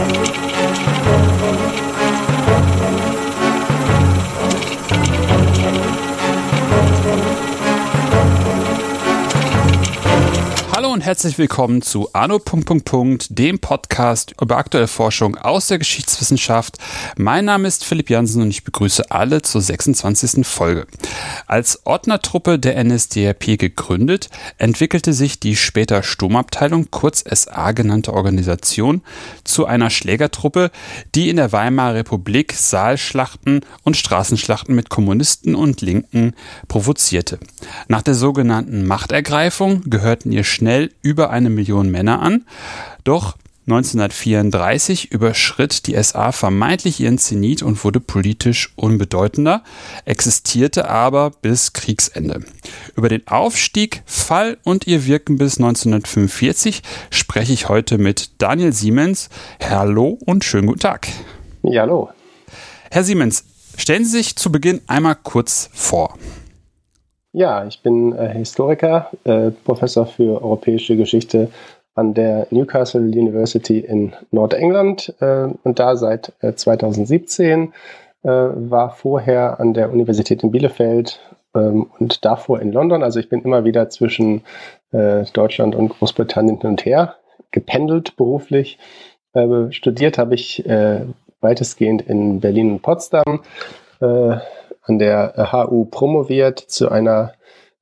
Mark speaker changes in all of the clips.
Speaker 1: Thank you. Herzlich willkommen zu Anno. dem Podcast über aktuelle Forschung aus der Geschichtswissenschaft. Mein Name ist Philipp Jansen und ich begrüße alle zur 26. Folge. Als Ordnertruppe der NSDAP gegründet, entwickelte sich die später Sturmabteilung, kurz SA genannte Organisation, zu einer Schlägertruppe, die in der Weimarer Republik Saalschlachten und Straßenschlachten mit Kommunisten und Linken provozierte. Nach der sogenannten Machtergreifung gehörten ihr schnell über eine Million Männer an. Doch 1934 überschritt die SA vermeintlich ihren Zenit und wurde politisch unbedeutender, existierte aber bis Kriegsende. Über den Aufstieg, Fall und ihr Wirken bis 1945 spreche ich heute mit Daniel Siemens. Hallo und schönen guten Tag.
Speaker 2: Ja, hallo.
Speaker 1: Herr Siemens, stellen Sie sich zu Beginn einmal kurz vor.
Speaker 2: Ja, ich bin äh, Historiker, äh, Professor für europäische Geschichte an der Newcastle University in Nordengland äh, und da seit 2017, äh, äh, war vorher an der Universität in Bielefeld ähm, und davor in London. Also ich bin immer wieder zwischen äh, Deutschland und Großbritannien hin und her gependelt beruflich. studiert habe ich weitestgehend in Berlin und Potsdam an der HU promoviert zu einer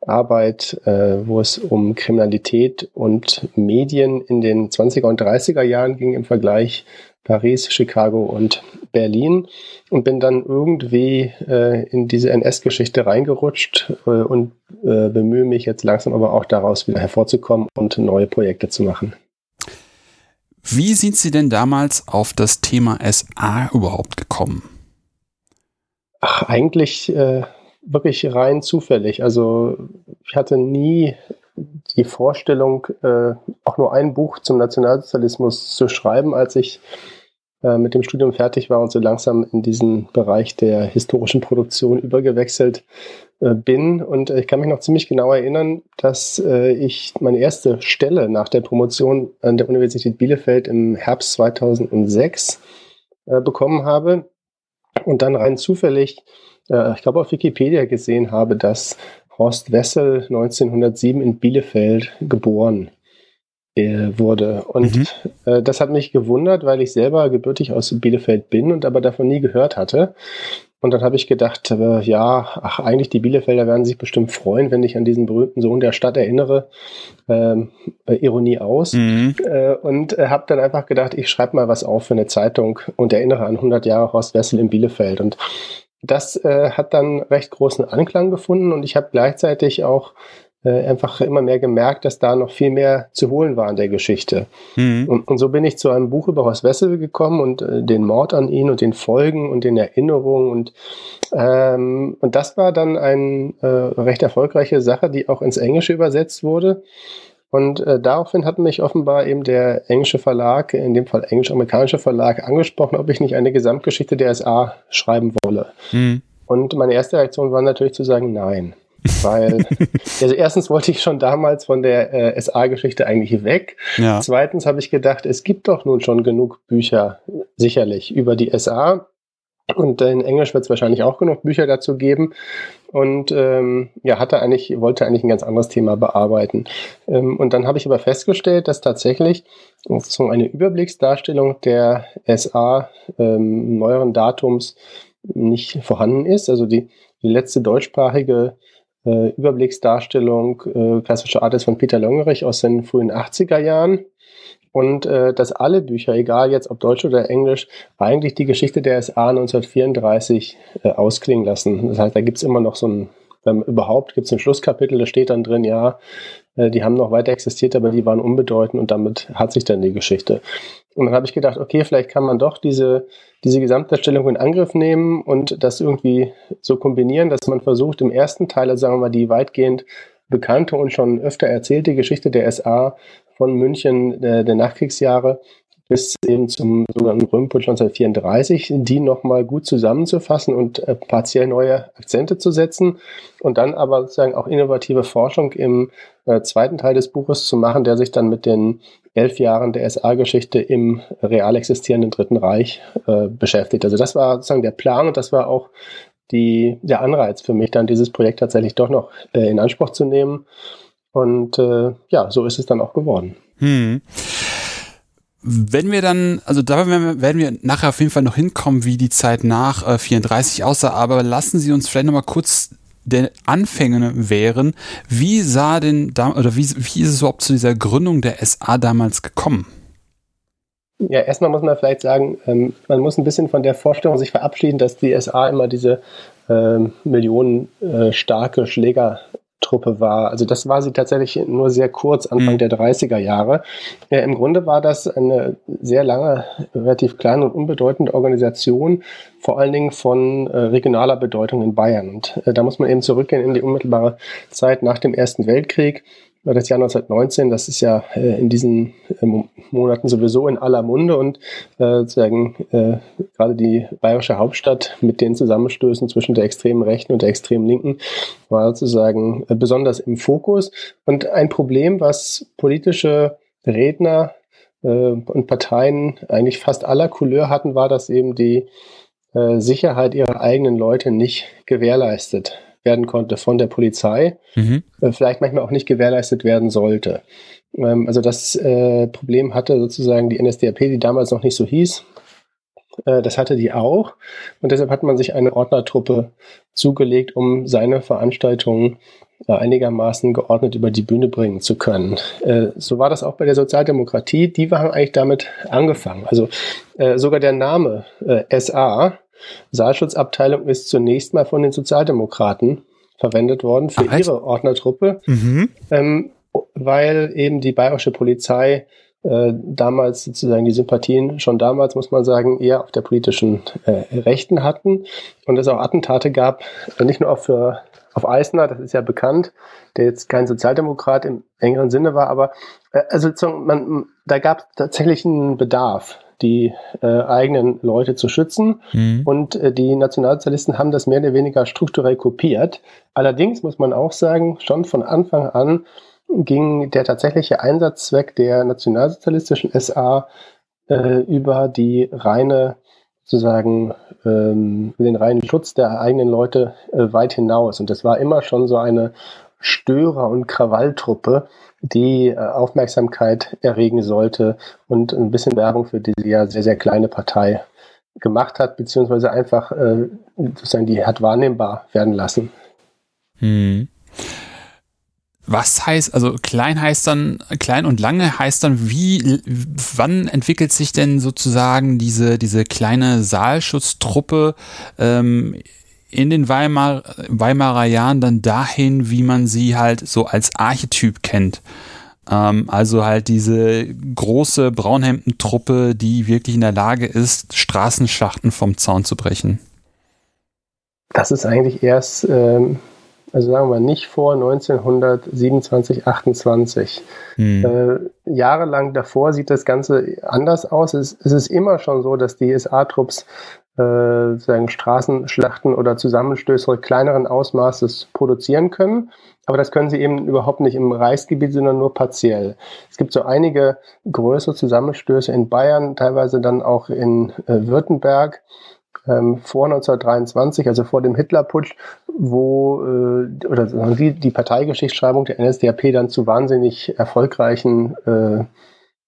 Speaker 2: Arbeit, äh, wo es um Kriminalität und Medien in den 20er und 30er Jahren ging im Vergleich Paris, Chicago und Berlin und bin dann irgendwie äh, in diese NS-Geschichte reingerutscht äh, und äh, bemühe mich jetzt langsam aber auch daraus wieder hervorzukommen und neue Projekte zu machen.
Speaker 1: Wie sind Sie denn damals auf das Thema SA überhaupt gekommen?
Speaker 2: Ach, eigentlich äh, wirklich rein zufällig. Also ich hatte nie die Vorstellung, äh, auch nur ein Buch zum Nationalsozialismus zu schreiben, als ich äh, mit dem Studium fertig war und so langsam in diesen Bereich der historischen Produktion übergewechselt äh, bin. Und ich kann mich noch ziemlich genau erinnern, dass äh, ich meine erste Stelle nach der Promotion an der Universität Bielefeld im Herbst 2006 äh, bekommen habe und dann rein zufällig, äh, ich glaube auf Wikipedia gesehen habe, dass Horst Wessel 1907 in Bielefeld geboren äh, wurde. Und mhm. äh, das hat mich gewundert, weil ich selber gebürtig aus Bielefeld bin und aber davon nie gehört hatte. Und dann habe ich gedacht, äh, ja, ach, eigentlich die Bielefelder werden sich bestimmt freuen, wenn ich an diesen berühmten Sohn der Stadt erinnere. Ähm, äh, Ironie aus. Mhm. Äh, und äh, habe dann einfach gedacht, ich schreibe mal was auf für eine Zeitung und erinnere an 100 Jahre Horst Wessel in Bielefeld. Und das äh, hat dann recht großen Anklang gefunden und ich habe gleichzeitig auch äh, einfach immer mehr gemerkt, dass da noch viel mehr zu holen war an der Geschichte. Mhm. Und, und, so bin ich zu einem Buch über Horst Wessel gekommen und äh, den Mord an ihn und den Folgen und den Erinnerungen und ähm, und das war dann eine äh, recht erfolgreiche Sache, die auch ins Englische übersetzt wurde. Und äh, daraufhin hat mich offenbar eben der englische Verlag, in dem Fall englisch-amerikanische Verlag, angesprochen, ob ich nicht eine Gesamtgeschichte der SA schreiben wolle. Mhm. Und meine erste Reaktion war natürlich zu sagen, nein. Weil, also erstens wollte ich schon damals von der äh, SA-Geschichte eigentlich weg. Ja. Zweitens habe ich gedacht, es gibt doch nun schon genug Bücher, sicherlich, über die SA. Und in Englisch wird es wahrscheinlich auch genug Bücher dazu geben. Und ähm, ja, hatte eigentlich, wollte eigentlich ein ganz anderes Thema bearbeiten. Ähm, und dann habe ich aber festgestellt, dass tatsächlich so eine Überblicksdarstellung der SA ähm, neueren Datums nicht vorhanden ist. Also die, die letzte deutschsprachige äh, Überblicksdarstellung äh, klassischer Art ist von Peter Longerich aus den frühen 80er Jahren. Und äh, dass alle Bücher, egal jetzt ob Deutsch oder Englisch, eigentlich die Geschichte der SA 1934 äh, ausklingen lassen. Das heißt, da gibt es immer noch so ein, wenn überhaupt, gibt es ein Schlusskapitel, da steht dann drin, ja, die haben noch weiter existiert, aber die waren unbedeutend und damit hat sich dann die Geschichte. Und dann habe ich gedacht, okay, vielleicht kann man doch diese, diese Gesamtdarstellung in Angriff nehmen und das irgendwie so kombinieren, dass man versucht, im ersten Teil, also sagen wir mal, die weitgehend bekannte und schon öfter erzählte Geschichte der SA von München der, der Nachkriegsjahre bis eben zum sogenannten Röhmputsch 1934, die nochmal gut zusammenzufassen und äh, partiell neue Akzente zu setzen und dann aber sozusagen auch innovative Forschung im äh, zweiten Teil des Buches zu machen, der sich dann mit den elf Jahren der SA-Geschichte im real existierenden Dritten Reich äh, beschäftigt. Also das war sozusagen der Plan und das war auch die, der Anreiz für mich, dann dieses Projekt tatsächlich doch noch in Anspruch zu nehmen. Und ja, so ist es dann auch geworden. Hm.
Speaker 1: Wenn wir dann, also da werden wir, nachher auf jeden Fall noch hinkommen, wie die Zeit nach äh, 34 aussah, aber lassen Sie uns vielleicht nochmal kurz der Anfänge wären. Wie sah denn da, oder wie, wie ist es überhaupt zu dieser Gründung der SA damals gekommen?
Speaker 2: Ja, erstmal muss man vielleicht sagen, ähm, man muss ein bisschen von der Vorstellung sich verabschieden, dass die SA immer diese ähm, millionenstarke äh, Schläger Truppe war. Also das war sie tatsächlich nur sehr kurz, Anfang mhm. der 30er Jahre. Ja, Im Grunde war das eine sehr lange, relativ kleine und unbedeutende Organisation, vor allen Dingen von äh, regionaler Bedeutung in Bayern. Und äh, da muss man eben zurückgehen in die unmittelbare Zeit nach dem Ersten Weltkrieg das Jahr 1919, das ist ja äh, in diesen äh, Monaten sowieso in aller Munde und äh, sozusagen äh, gerade die bayerische Hauptstadt mit den Zusammenstößen zwischen der extremen Rechten und der extremen Linken war sozusagen äh, besonders im Fokus. Und ein Problem, was politische Redner äh, und Parteien eigentlich fast aller Couleur hatten, war, dass eben die Sicherheit ihrer eigenen Leute nicht gewährleistet werden konnte von der Polizei, mhm. äh, vielleicht manchmal auch nicht gewährleistet werden sollte. Ähm, also das äh, Problem hatte sozusagen die NSDAP, die damals noch nicht so hieß. Äh, das hatte die auch. Und deshalb hat man sich eine Ordnertruppe zugelegt, um seine Veranstaltungen einigermaßen geordnet über die Bühne bringen zu können. Äh, so war das auch bei der Sozialdemokratie. Die haben eigentlich damit angefangen. Also äh, sogar der Name SA Saalschutzabteilung ist zunächst mal von den Sozialdemokraten verwendet worden für Ach, ihre Ordnertruppe, mhm. ähm, weil eben die bayerische Polizei äh, damals sozusagen die Sympathien schon damals, muss man sagen, eher auf der politischen äh, Rechten hatten und es auch Attentate gab, äh, nicht nur auch für auf Eisner, das ist ja bekannt, der jetzt kein Sozialdemokrat im engeren Sinne war, aber äh, also man, da gab es tatsächlich einen Bedarf die äh, eigenen Leute zu schützen. Mhm. Und äh, die Nationalsozialisten haben das mehr oder weniger strukturell kopiert. Allerdings muss man auch sagen, schon von Anfang an ging der tatsächliche Einsatzzweck der nationalsozialistischen SA äh, über die reine sozusagen ähm, den reinen Schutz der eigenen Leute äh, weit hinaus. Und das war immer schon so eine Störer- und Krawalltruppe, die äh, Aufmerksamkeit erregen sollte und ein bisschen Werbung für diese ja sehr, sehr kleine Partei gemacht hat, beziehungsweise einfach äh, sozusagen die hat wahrnehmbar werden lassen. Hm.
Speaker 1: Was heißt, also klein heißt dann, klein und lange heißt dann, wie, wann entwickelt sich denn sozusagen diese, diese kleine Saalschutztruppe ähm, in den Weimar, Weimarer Jahren dann dahin, wie man sie halt so als Archetyp kennt. Ähm, also halt diese große Braunhemdentruppe, die wirklich in der Lage ist, Straßenschlachten vom Zaun zu brechen.
Speaker 2: Das ist eigentlich erst, ähm, also sagen wir nicht vor 1927, 28. Hm. Äh, jahrelang davor sieht das Ganze anders aus. Es, es ist immer schon so, dass die SA-Trupps äh, sagen Straßenschlachten oder Zusammenstöße kleineren Ausmaßes produzieren können. Aber das können sie eben überhaupt nicht im Reichsgebiet, sondern nur partiell. Es gibt so einige größere Zusammenstöße in Bayern, teilweise dann auch in äh, Württemberg ähm, vor 1923, also vor dem Hitlerputsch, wo äh, oder die, die Parteigeschichtsschreibung der NSDAP dann zu wahnsinnig erfolgreichen äh,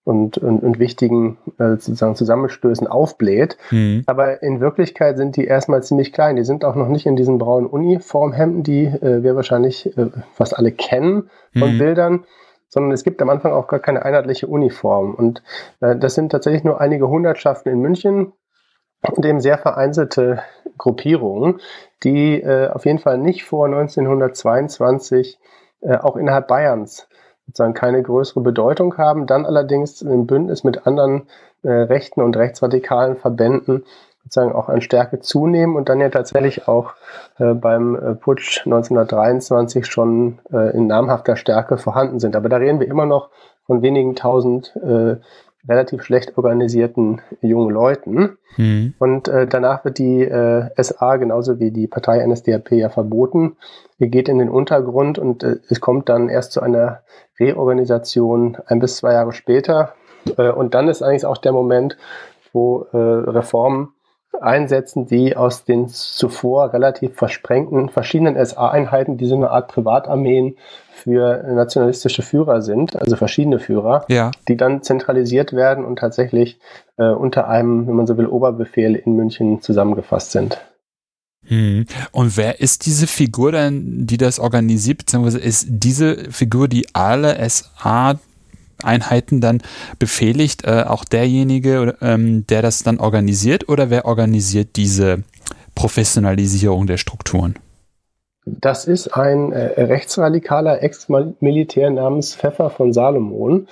Speaker 2: und, und, und wichtigen äh, sozusagen Zusammenstößen aufbläht. Mhm. Aber in Wirklichkeit sind die erstmal ziemlich klein. Die sind auch noch nicht in diesen braunen Uniformhemden, die äh, wir wahrscheinlich äh, fast alle kennen von mhm. Bildern, sondern es gibt am Anfang auch gar keine einheitliche Uniform. Und äh, das sind tatsächlich nur einige Hundertschaften in München und eben sehr vereinzelte Gruppierungen, die äh, auf jeden Fall nicht vor 1922 äh, auch innerhalb Bayerns sozusagen keine größere Bedeutung haben, dann allerdings im Bündnis mit anderen äh, rechten und rechtsradikalen Verbänden sozusagen auch an Stärke zunehmen und dann ja tatsächlich auch äh, beim äh, Putsch 1923 schon äh, in namhafter Stärke vorhanden sind. Aber da reden wir immer noch von wenigen tausend äh, relativ schlecht organisierten jungen Leuten. Mhm. Und äh, danach wird die äh, SA genauso wie die Partei NSDAP ja verboten. Die geht in den Untergrund und äh, es kommt dann erst zu einer Reorganisation ein bis zwei Jahre später. Äh, und dann ist eigentlich auch der Moment, wo äh, Reformen einsetzen, die aus den zuvor relativ versprengten verschiedenen SA-Einheiten, die so eine Art Privatarmeen für nationalistische Führer sind, also verschiedene Führer, ja. die dann zentralisiert werden und tatsächlich äh, unter einem, wenn man so will, Oberbefehl in München zusammengefasst sind.
Speaker 1: Hm. Und wer ist diese Figur denn, die das organisiert, beziehungsweise ist diese Figur, die alle SA Einheiten dann befehligt, äh, auch derjenige, ähm, der das dann organisiert, oder wer organisiert diese Professionalisierung der Strukturen?
Speaker 2: Das ist ein äh, rechtsradikaler Ex-Militär namens Pfeffer von Salomon,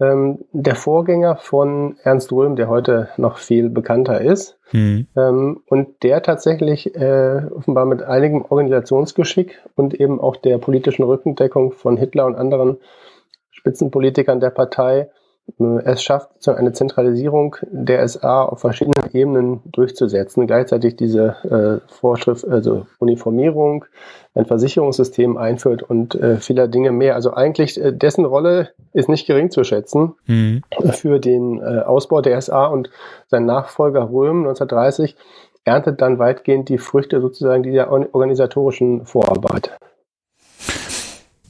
Speaker 2: ähm, der Vorgänger von Ernst Röhm, der heute noch viel bekannter ist. Mhm. Ähm, und der tatsächlich äh, offenbar mit einigem Organisationsgeschick und eben auch der politischen Rückendeckung von Hitler und anderen Spitzenpolitikern der Partei äh, es schafft, so eine Zentralisierung der SA auf verschiedenen Ebenen durchzusetzen, gleichzeitig diese äh, Vorschrift, also Uniformierung, ein Versicherungssystem einführt und äh, vieler Dinge mehr. Also eigentlich äh, dessen Rolle ist nicht gering zu schätzen mhm. für den äh, Ausbau der SA und sein Nachfolger Röhm 1930 erntet dann weitgehend die Früchte sozusagen dieser organisatorischen Vorarbeit.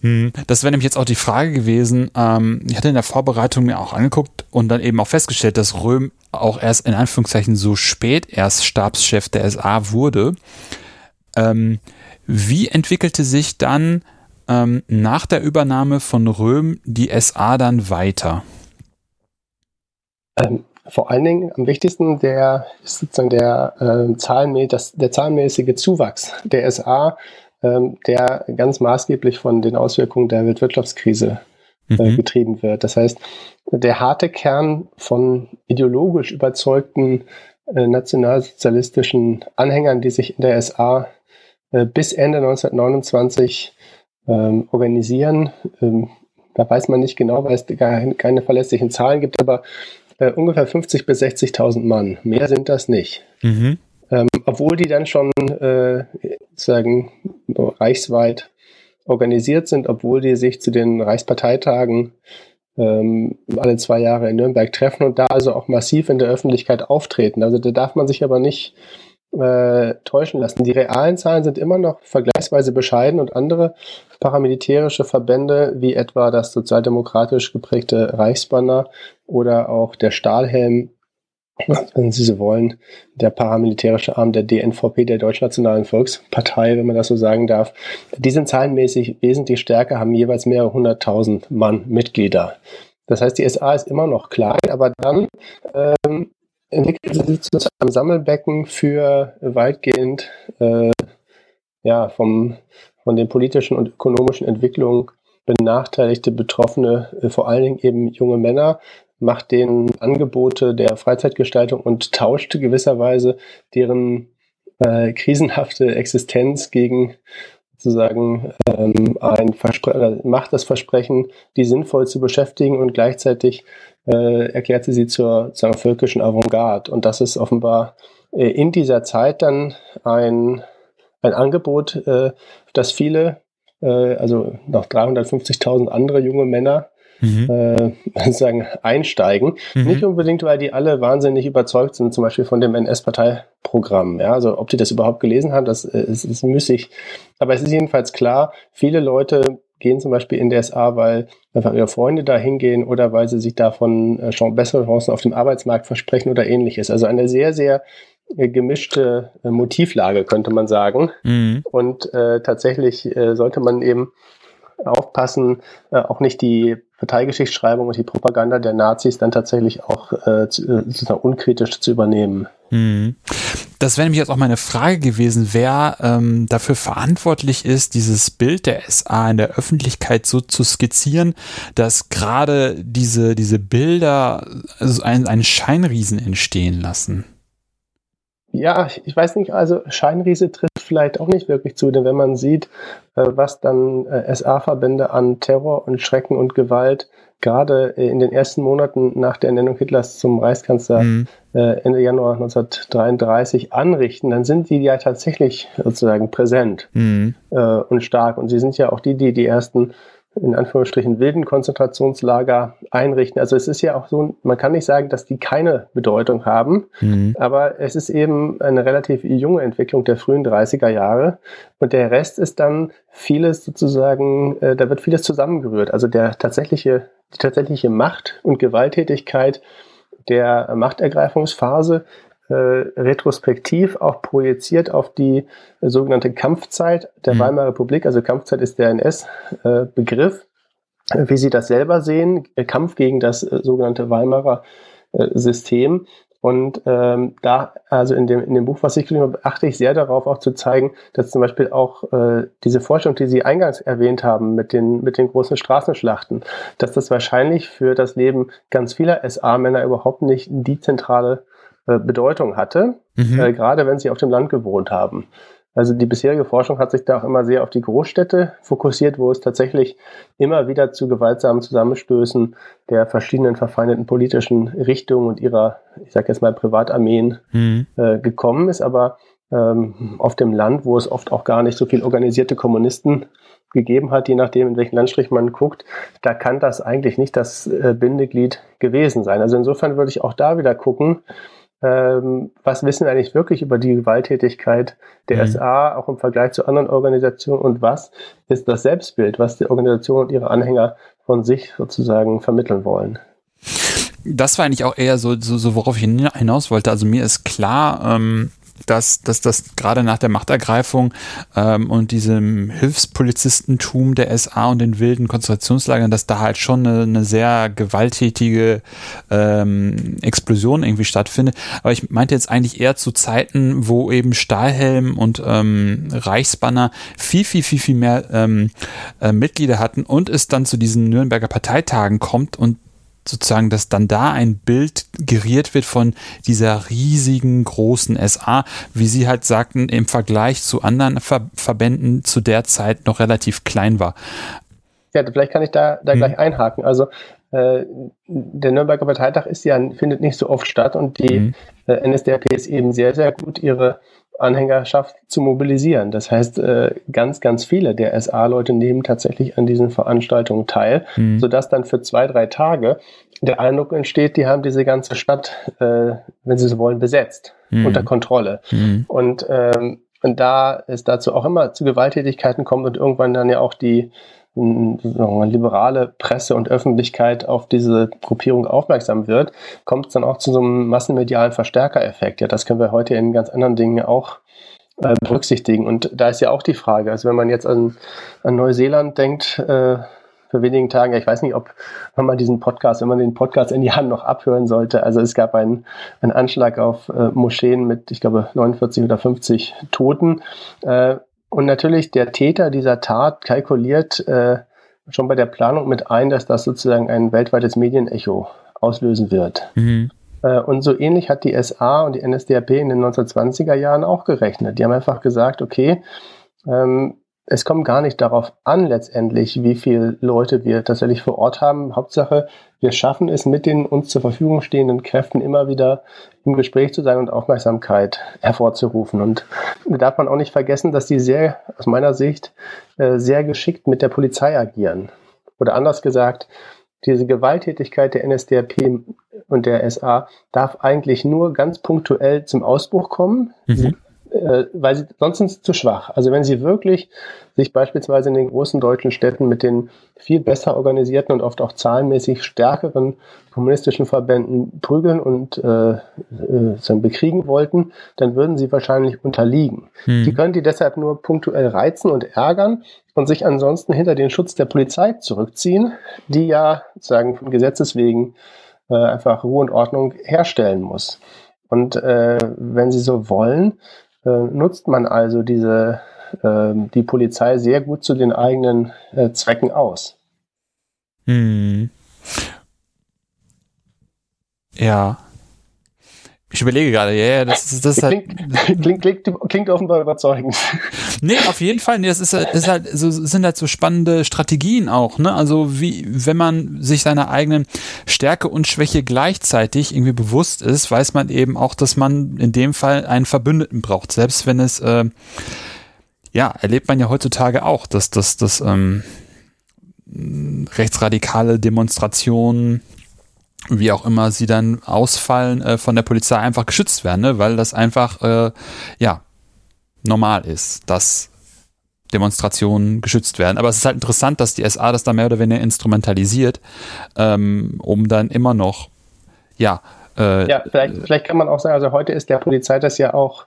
Speaker 1: Hm, das wäre nämlich jetzt auch die Frage gewesen. Ähm, ich hatte in der Vorbereitung mir auch angeguckt und dann eben auch festgestellt, dass Röhm auch erst in Anführungszeichen so spät erst Stabschef der SA wurde. Ähm, wie entwickelte sich dann ähm, nach der Übernahme von Röhm die SA dann weiter?
Speaker 2: Ähm, vor allen Dingen am wichtigsten der sozusagen der, äh, zahlenmä das, der zahlenmäßige Zuwachs der SA der ganz maßgeblich von den Auswirkungen der Weltwirtschaftskrise äh, mhm. getrieben wird. Das heißt, der harte Kern von ideologisch überzeugten äh, nationalsozialistischen Anhängern, die sich in der SA äh, bis Ende 1929 ähm, organisieren, ähm, da weiß man nicht genau, weil es gar keine verlässlichen Zahlen gibt, aber äh, ungefähr 50.000 bis 60.000 Mann. Mehr sind das nicht. Mhm. Ähm, obwohl die dann schon äh, sagen reichsweit organisiert sind, obwohl die sich zu den Reichsparteitagen ähm, alle zwei Jahre in Nürnberg treffen und da also auch massiv in der Öffentlichkeit auftreten. Also da darf man sich aber nicht äh, täuschen lassen. Die realen Zahlen sind immer noch vergleichsweise bescheiden und andere paramilitärische Verbände, wie etwa das sozialdemokratisch geprägte Reichsbanner oder auch der Stahlhelm, wenn Sie so wollen, der paramilitärische Arm der DNVP, der Deutschnationalen Volkspartei, wenn man das so sagen darf, die sind zahlenmäßig wesentlich stärker, haben jeweils mehrere hunderttausend Mann Mitglieder. Das heißt, die SA ist immer noch klein, aber dann ähm, entwickelt sie sich zu einem Sammelbecken für weitgehend äh, ja, vom, von den politischen und ökonomischen Entwicklungen benachteiligte Betroffene, äh, vor allen Dingen eben junge Männer, macht denen Angebote der Freizeitgestaltung und tauscht gewisserweise deren äh, krisenhafte Existenz gegen sozusagen ähm, ein Verspre macht das Versprechen, die sinnvoll zu beschäftigen und gleichzeitig äh, erklärt sie sie zur sagen, völkischen Avantgarde. Und das ist offenbar äh, in dieser Zeit dann ein, ein Angebot, äh, das viele, äh, also noch 350.000 andere junge Männer mhm. äh, sagen, einsteigen. Mhm. Nicht unbedingt, weil die alle wahnsinnig überzeugt sind, zum Beispiel von dem NS-Parteiprogramm. Ja, also ob die das überhaupt gelesen haben, das äh, ist, ist müßig. Aber es ist jedenfalls klar, viele Leute gehen zum Beispiel in der SA, weil einfach ihre Freunde da hingehen oder weil sie sich davon äh, bessere Chancen auf dem Arbeitsmarkt versprechen oder ähnliches. Also eine sehr, sehr äh, gemischte Motivlage, könnte man sagen. Mhm. Und äh, tatsächlich äh, sollte man eben aufpassen, äh, auch nicht die Parteigeschichtsschreibung und die Propaganda der Nazis dann tatsächlich auch äh, zu, äh, unkritisch zu übernehmen.
Speaker 1: Mhm. Das wäre nämlich jetzt auch meine Frage gewesen, wer ähm, dafür verantwortlich ist, dieses Bild der SA in der Öffentlichkeit so zu skizzieren, dass gerade diese, diese Bilder also einen, einen Scheinriesen entstehen lassen.
Speaker 2: Ja, ich weiß nicht, also Scheinriese trifft vielleicht auch nicht wirklich zu, denn wenn man sieht, äh, was dann äh, SA-Verbände an Terror und Schrecken und Gewalt gerade in den ersten Monaten nach der Ernennung Hitlers zum Reichskanzler mhm. äh, Ende Januar 1933 anrichten, dann sind die ja tatsächlich sozusagen präsent mhm. äh, und stark. Und sie sind ja auch die, die die ersten in Anführungsstrichen wilden Konzentrationslager einrichten. Also es ist ja auch so, man kann nicht sagen, dass die keine Bedeutung haben, mhm. aber es ist eben eine relativ junge Entwicklung der frühen 30er Jahre und der Rest ist dann vieles sozusagen, äh, da wird vieles zusammengerührt. Also der tatsächliche, die tatsächliche Macht und Gewalttätigkeit der Machtergreifungsphase äh, retrospektiv auch projiziert auf die äh, sogenannte Kampfzeit der mhm. Weimarer Republik. Also Kampfzeit ist der NS-Begriff. Äh, wie Sie das selber sehen, äh, Kampf gegen das äh, sogenannte Weimarer System. Und ähm, da, also in dem, in dem Buch, was ich geschrieben habe, achte ich sehr darauf, auch zu zeigen, dass zum Beispiel auch äh, diese Forschung, die Sie eingangs erwähnt haben, mit den, mit den großen Straßenschlachten, dass das wahrscheinlich für das Leben ganz vieler SA-Männer überhaupt nicht die zentrale äh, Bedeutung hatte, mhm. äh, gerade wenn sie auf dem Land gewohnt haben. Also die bisherige Forschung hat sich da auch immer sehr auf die Großstädte fokussiert, wo es tatsächlich immer wieder zu gewaltsamen Zusammenstößen der verschiedenen verfeindeten politischen Richtungen und ihrer, ich sage jetzt mal, Privatarmeen mhm. äh, gekommen ist. Aber ähm, auf dem Land, wo es oft auch gar nicht so viel organisierte Kommunisten gegeben hat, je nachdem, in welchen Landstrich man guckt, da kann das eigentlich nicht das äh, Bindeglied gewesen sein. Also insofern würde ich auch da wieder gucken, ähm, was wissen wir eigentlich wirklich über die Gewalttätigkeit der mhm. SA, auch im Vergleich zu anderen Organisationen und was ist das Selbstbild, was die Organisation und ihre Anhänger von sich sozusagen vermitteln wollen.
Speaker 1: Das war eigentlich auch eher so, so, so worauf ich hinaus wollte. Also mir ist klar, ähm, dass, dass das gerade nach der Machtergreifung ähm, und diesem Hilfspolizistentum der SA und den wilden Konzentrationslagern, dass da halt schon eine, eine sehr gewalttätige ähm, Explosion irgendwie stattfindet. Aber ich meinte jetzt eigentlich eher zu Zeiten, wo eben Stahlhelm und ähm, Reichsbanner viel, viel, viel, viel mehr ähm, äh, Mitglieder hatten und es dann zu diesen Nürnberger Parteitagen kommt und sozusagen, dass dann da ein Bild geriert wird von dieser riesigen großen SA, wie Sie halt sagten, im Vergleich zu anderen Ver Verbänden zu der Zeit noch relativ klein war.
Speaker 2: Ja, vielleicht kann ich da, da hm. gleich einhaken. Also äh, der Nürnberger Parteitag ist ja, findet nicht so oft statt und die hm. äh, NSDAP ist eben sehr, sehr gut, ihre Anhängerschaft zu mobilisieren. Das heißt, äh, ganz, ganz viele der SA-Leute nehmen tatsächlich an diesen Veranstaltungen teil, mhm. sodass dann für zwei, drei Tage der Eindruck entsteht, die haben diese ganze Stadt, äh, wenn sie so wollen, besetzt, mhm. unter Kontrolle. Mhm. Und, ähm, und da es dazu auch immer zu Gewalttätigkeiten kommt und irgendwann dann ja auch die liberale Presse und Öffentlichkeit auf diese Gruppierung aufmerksam wird, kommt es dann auch zu so einem massenmedialen Verstärkereffekt. Ja, das können wir heute in ganz anderen Dingen auch äh, berücksichtigen. Und da ist ja auch die Frage, also wenn man jetzt an, an Neuseeland denkt, äh, für wenigen Tagen, ich weiß nicht, ob man diesen Podcast, wenn man den Podcast in die Hand noch abhören sollte. Also es gab einen, einen Anschlag auf äh, Moscheen mit, ich glaube, 49 oder 50 Toten. Äh, und natürlich der Täter dieser Tat kalkuliert äh, schon bei der Planung mit ein, dass das sozusagen ein weltweites Medienecho auslösen wird. Mhm. Äh, und so ähnlich hat die SA und die NSDAP in den 1920er Jahren auch gerechnet. Die haben einfach gesagt, okay, ähm, es kommt gar nicht darauf an, letztendlich, wie viele Leute wir tatsächlich vor Ort haben. Hauptsache, wir schaffen es mit den uns zur Verfügung stehenden Kräften immer wieder im Gespräch zu sein und Aufmerksamkeit hervorzurufen. Und da darf man auch nicht vergessen, dass die sehr, aus meiner Sicht, äh, sehr geschickt mit der Polizei agieren. Oder anders gesagt, diese Gewalttätigkeit der NSDAP und der SA darf eigentlich nur ganz punktuell zum Ausbruch kommen. Mhm äh, weil sie sonst sind sie zu schwach. Also wenn sie wirklich sich beispielsweise in den großen deutschen Städten mit den viel besser organisierten und oft auch zahlenmäßig stärkeren kommunistischen Verbänden prügeln und äh, äh, bekriegen wollten, dann würden sie wahrscheinlich unterliegen. Hm. Die können die deshalb nur punktuell reizen und ärgern und sich ansonsten hinter den Schutz der Polizei zurückziehen, die ja sagen von Gesetzes wegen äh, einfach Ruhe und Ordnung herstellen muss. Und äh, wenn Sie so wollen, äh, nutzt man also diese, äh, die Polizei sehr gut zu den eigenen äh, Zwecken aus.
Speaker 1: Hm. Ja. Ich überlege gerade, ja, yeah, das, ist, das ist
Speaker 2: halt. Klingt, klingt, klingt, offenbar überzeugend.
Speaker 1: Nee, auf jeden Fall. Nee, das ist, ist halt, so, sind halt so spannende Strategien auch, ne? Also wie, wenn man sich seiner eigenen Stärke und Schwäche gleichzeitig irgendwie bewusst ist, weiß man eben auch, dass man in dem Fall einen Verbündeten braucht. Selbst wenn es, äh, ja, erlebt man ja heutzutage auch, dass, dass, dass ähm, rechtsradikale Demonstrationen wie auch immer sie dann ausfallen, äh, von der Polizei einfach geschützt werden, ne? weil das einfach, äh, ja, normal ist, dass Demonstrationen geschützt werden. Aber es ist halt interessant, dass die SA das da mehr oder weniger instrumentalisiert, ähm, um dann immer noch, ja.
Speaker 2: Äh, ja, vielleicht, vielleicht kann man auch sagen, also heute ist der Polizei das ja auch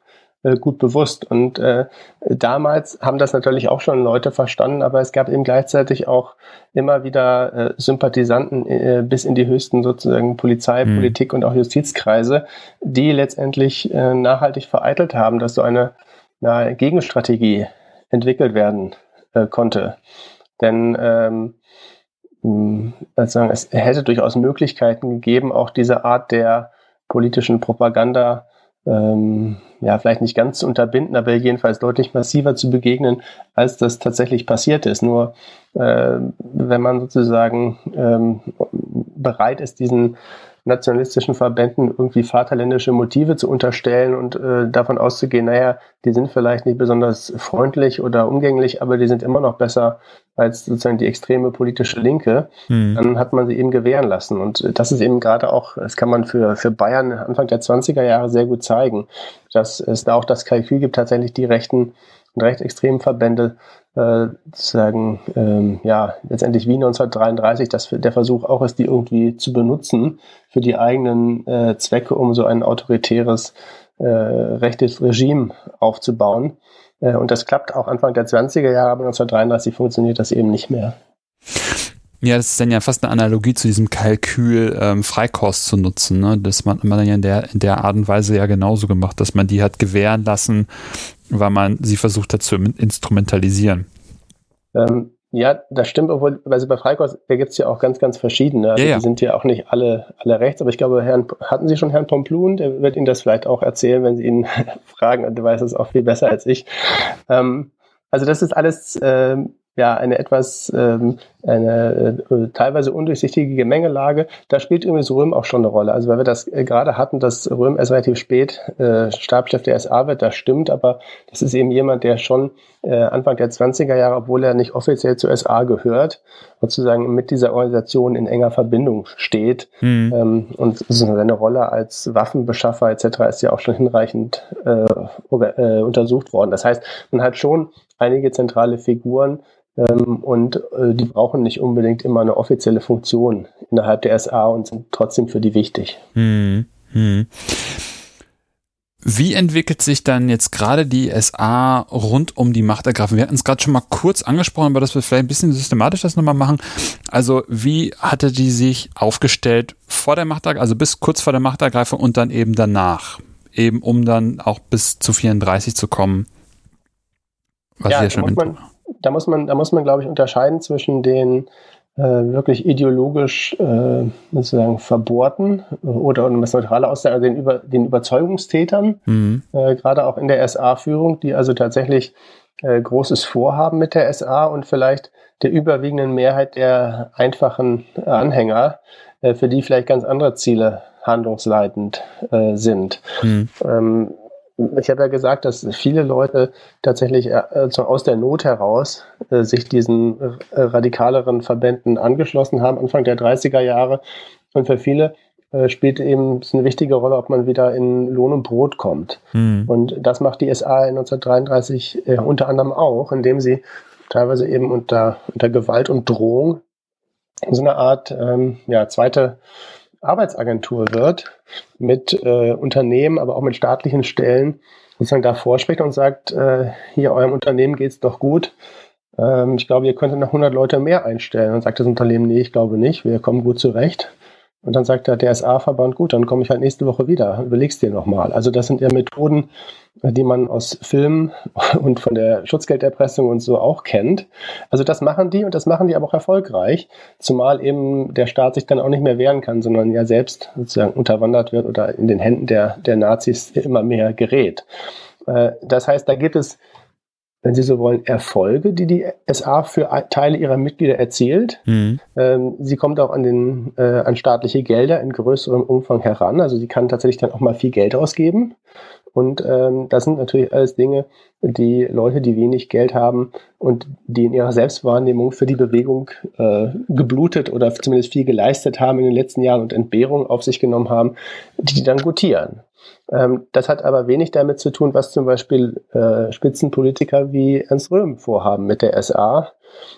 Speaker 2: gut bewusst. Und äh, damals haben das natürlich auch schon Leute verstanden, aber es gab eben gleichzeitig auch immer wieder äh, Sympathisanten äh, bis in die höchsten sozusagen Polizei, mhm. Politik und auch Justizkreise, die letztendlich äh, nachhaltig vereitelt haben, dass so eine, eine Gegenstrategie entwickelt werden äh, konnte. Denn ähm, also es hätte durchaus Möglichkeiten gegeben, auch diese Art der politischen Propaganda ähm, ja, vielleicht nicht ganz zu unterbinden, aber jedenfalls deutlich massiver zu begegnen, als das tatsächlich passiert ist. Nur äh, wenn man sozusagen ähm, bereit ist, diesen nationalistischen Verbänden irgendwie vaterländische Motive zu unterstellen und äh, davon auszugehen, naja, die sind vielleicht nicht besonders freundlich oder umgänglich, aber die sind immer noch besser als sozusagen die extreme politische Linke, mhm. dann hat man sie eben gewähren lassen. Und das ist eben gerade auch, das kann man für, für Bayern Anfang der 20er Jahre sehr gut zeigen, dass es da auch das Kalkül gibt, tatsächlich die rechten und rechtsextremen Verbände äh, sagen, ähm, ja, letztendlich wie 1933, dass der Versuch auch ist, die irgendwie zu benutzen für die eigenen äh, Zwecke, um so ein autoritäres äh, rechtes Regime aufzubauen. Äh, und das klappt auch Anfang der 20er Jahre, aber 1933 funktioniert das eben nicht mehr.
Speaker 1: Ja, das ist dann ja fast eine Analogie zu diesem Kalkül, ähm, Freikost zu nutzen. Ne? Das man, man ja in der, in der Art und Weise ja genauso gemacht, dass man die hat gewähren lassen, weil man sie versucht hat zu instrumentalisieren.
Speaker 2: Ähm, ja, das stimmt, obwohl, also bei Freikost, da gibt es ja auch ganz, ganz verschiedene. Also ja, ja. Die sind ja auch nicht alle, alle rechts, aber ich glaube, Herrn, hatten Sie schon Herrn Pomplun? Der wird Ihnen das vielleicht auch erzählen, wenn Sie ihn fragen, und der weiß es auch viel besser als ich. Ähm, also das ist alles ähm, ja eine etwas ähm, eine äh, teilweise undurchsichtige Gemengelage. Da spielt übrigens Röhm auch schon eine Rolle. Also weil wir das äh, gerade hatten, dass Röhm erst relativ spät äh, Stabschef der SA wird, das stimmt, aber das ist eben jemand, der schon äh, Anfang der 20er Jahre, obwohl er nicht offiziell zur SA gehört, sozusagen mit dieser Organisation in enger Verbindung steht. Mhm. Ähm, und seine Rolle als Waffenbeschaffer etc. ist ja auch schon hinreichend äh, äh, untersucht worden. Das heißt, man hat schon einige zentrale Figuren, ähm, und äh, die brauchen nicht unbedingt immer eine offizielle Funktion innerhalb der SA und sind trotzdem für die wichtig. Hm, hm.
Speaker 1: Wie entwickelt sich dann jetzt gerade die SA rund um die Machtergreifung? Wir hatten es gerade schon mal kurz angesprochen, aber dass wir vielleicht ein bisschen systematisch das nochmal machen. Also wie hatte die sich aufgestellt vor der Machtergreifung, also bis kurz vor der Machtergreifung und dann eben danach? Eben um dann auch bis zu 34 zu kommen.
Speaker 2: Was ja, ja schon man, da muss man, da muss man, glaube ich, unterscheiden zwischen den äh, wirklich ideologisch äh, sozusagen verbohrten oder um das neutrale aussagen, also den, Über, den Überzeugungstätern, mhm. äh, gerade auch in der SA-Führung, die also tatsächlich äh, großes Vorhaben mit der SA und vielleicht der überwiegenden Mehrheit der einfachen Anhänger, äh, für die vielleicht ganz andere Ziele handlungsleitend äh, sind. Mhm. Ähm, ich habe ja gesagt, dass viele Leute tatsächlich äh, aus der Not heraus äh, sich diesen äh, radikaleren Verbänden angeschlossen haben, Anfang der 30er Jahre. Und für viele spielt eben eine wichtige Rolle, ob man wieder in Lohn und Brot kommt. Mhm. Und das macht die SA 1933 äh, unter anderem auch, indem sie teilweise eben unter, unter Gewalt und Drohung so eine Art ähm, ja, zweite Arbeitsagentur wird, mit äh, Unternehmen, aber auch mit staatlichen Stellen, sozusagen da vorspricht und sagt, äh, hier eurem Unternehmen geht's doch gut. Ähm, ich glaube, ihr könntet noch 100 Leute mehr einstellen. Und sagt das Unternehmen, nee, ich glaube nicht, wir kommen gut zurecht. Und dann sagt der DSA-Verband, gut, dann komme ich halt nächste Woche wieder, überlegst dir nochmal. Also das sind ja Methoden, die man aus Filmen und von der Schutzgelderpressung und so auch kennt. Also das machen die und das machen die aber auch erfolgreich, zumal eben der Staat sich dann auch nicht mehr wehren kann, sondern ja selbst sozusagen unterwandert wird oder in den Händen der, der Nazis immer mehr gerät. Äh, das heißt, da gibt es wenn Sie so wollen, Erfolge, die die SA für Teile ihrer Mitglieder erzielt. Mhm. Ähm, sie kommt auch an, den, äh, an staatliche Gelder in größerem Umfang heran. Also sie kann tatsächlich dann auch mal viel Geld ausgeben. Und ähm, das sind natürlich alles Dinge, die Leute, die wenig Geld haben und die in ihrer Selbstwahrnehmung für die Bewegung äh, geblutet oder zumindest viel geleistet haben in den letzten Jahren und Entbehrung auf sich genommen haben, die, die dann gutieren. Ähm, das hat aber wenig damit zu tun, was zum Beispiel äh, Spitzenpolitiker wie Ernst Röhm vorhaben mit der SA,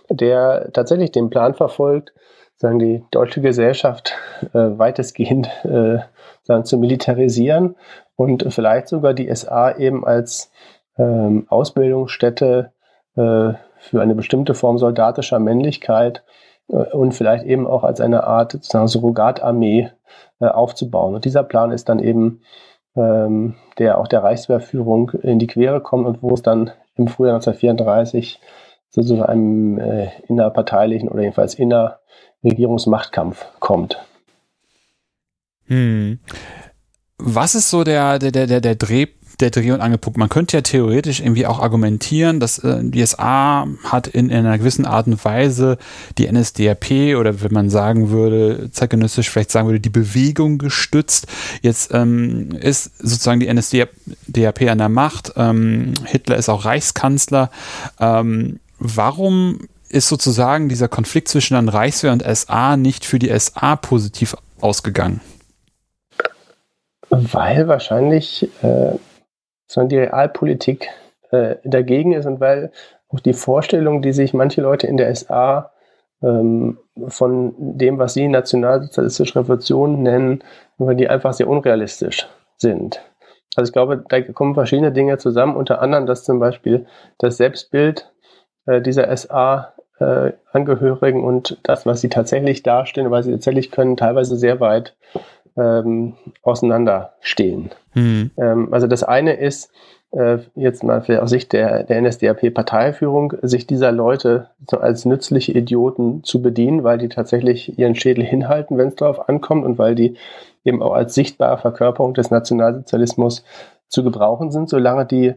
Speaker 2: der tatsächlich den Plan verfolgt, sagen die deutsche Gesellschaft äh, weitestgehend äh, sagen, zu militarisieren und vielleicht sogar die SA eben als ähm, Ausbildungsstätte äh, für eine bestimmte Form soldatischer Männlichkeit äh, und vielleicht eben auch als eine Art Surrogatarmee äh, aufzubauen. Und dieser Plan ist dann eben ähm, der auch der Reichswehrführung in die Quere kommt und wo es dann im Frühjahr 1934 so zu einem äh, innerparteilichen oder jedenfalls innerregierungsmachtkampf kommt.
Speaker 1: Hm. Was ist so der, der, der, der Dreh, der und Angelpunkt? Man könnte ja theoretisch irgendwie auch argumentieren, dass äh, die SA hat in, in, einer gewissen Art und Weise die NSDAP oder wenn man sagen würde, zeitgenössisch vielleicht sagen würde, die Bewegung gestützt. Jetzt ähm, ist sozusagen die NSDAP an der Macht. Ähm, Hitler ist auch Reichskanzler. Ähm, warum ist sozusagen dieser Konflikt zwischen dann Reichswehr und SA nicht für die SA positiv ausgegangen?
Speaker 2: Weil wahrscheinlich äh, sondern die Realpolitik äh, dagegen ist und weil auch die Vorstellung, die sich manche Leute in der SA ähm, von dem, was sie nationalsozialistische Revolution nennen, weil die einfach sehr unrealistisch sind. Also ich glaube, da kommen verschiedene Dinge zusammen, unter anderem, dass zum Beispiel das Selbstbild äh, dieser SA-Angehörigen äh, und das, was sie tatsächlich darstellen, was sie tatsächlich können, teilweise sehr weit ähm, auseinanderstehen. Mhm. Ähm, also das eine ist, äh, jetzt mal aus Sicht der, der NSDAP-Parteiführung, sich dieser Leute so als nützliche Idioten zu bedienen, weil die tatsächlich ihren Schädel hinhalten, wenn es darauf ankommt und weil die eben auch als sichtbare Verkörperung des Nationalsozialismus zu gebrauchen sind, solange die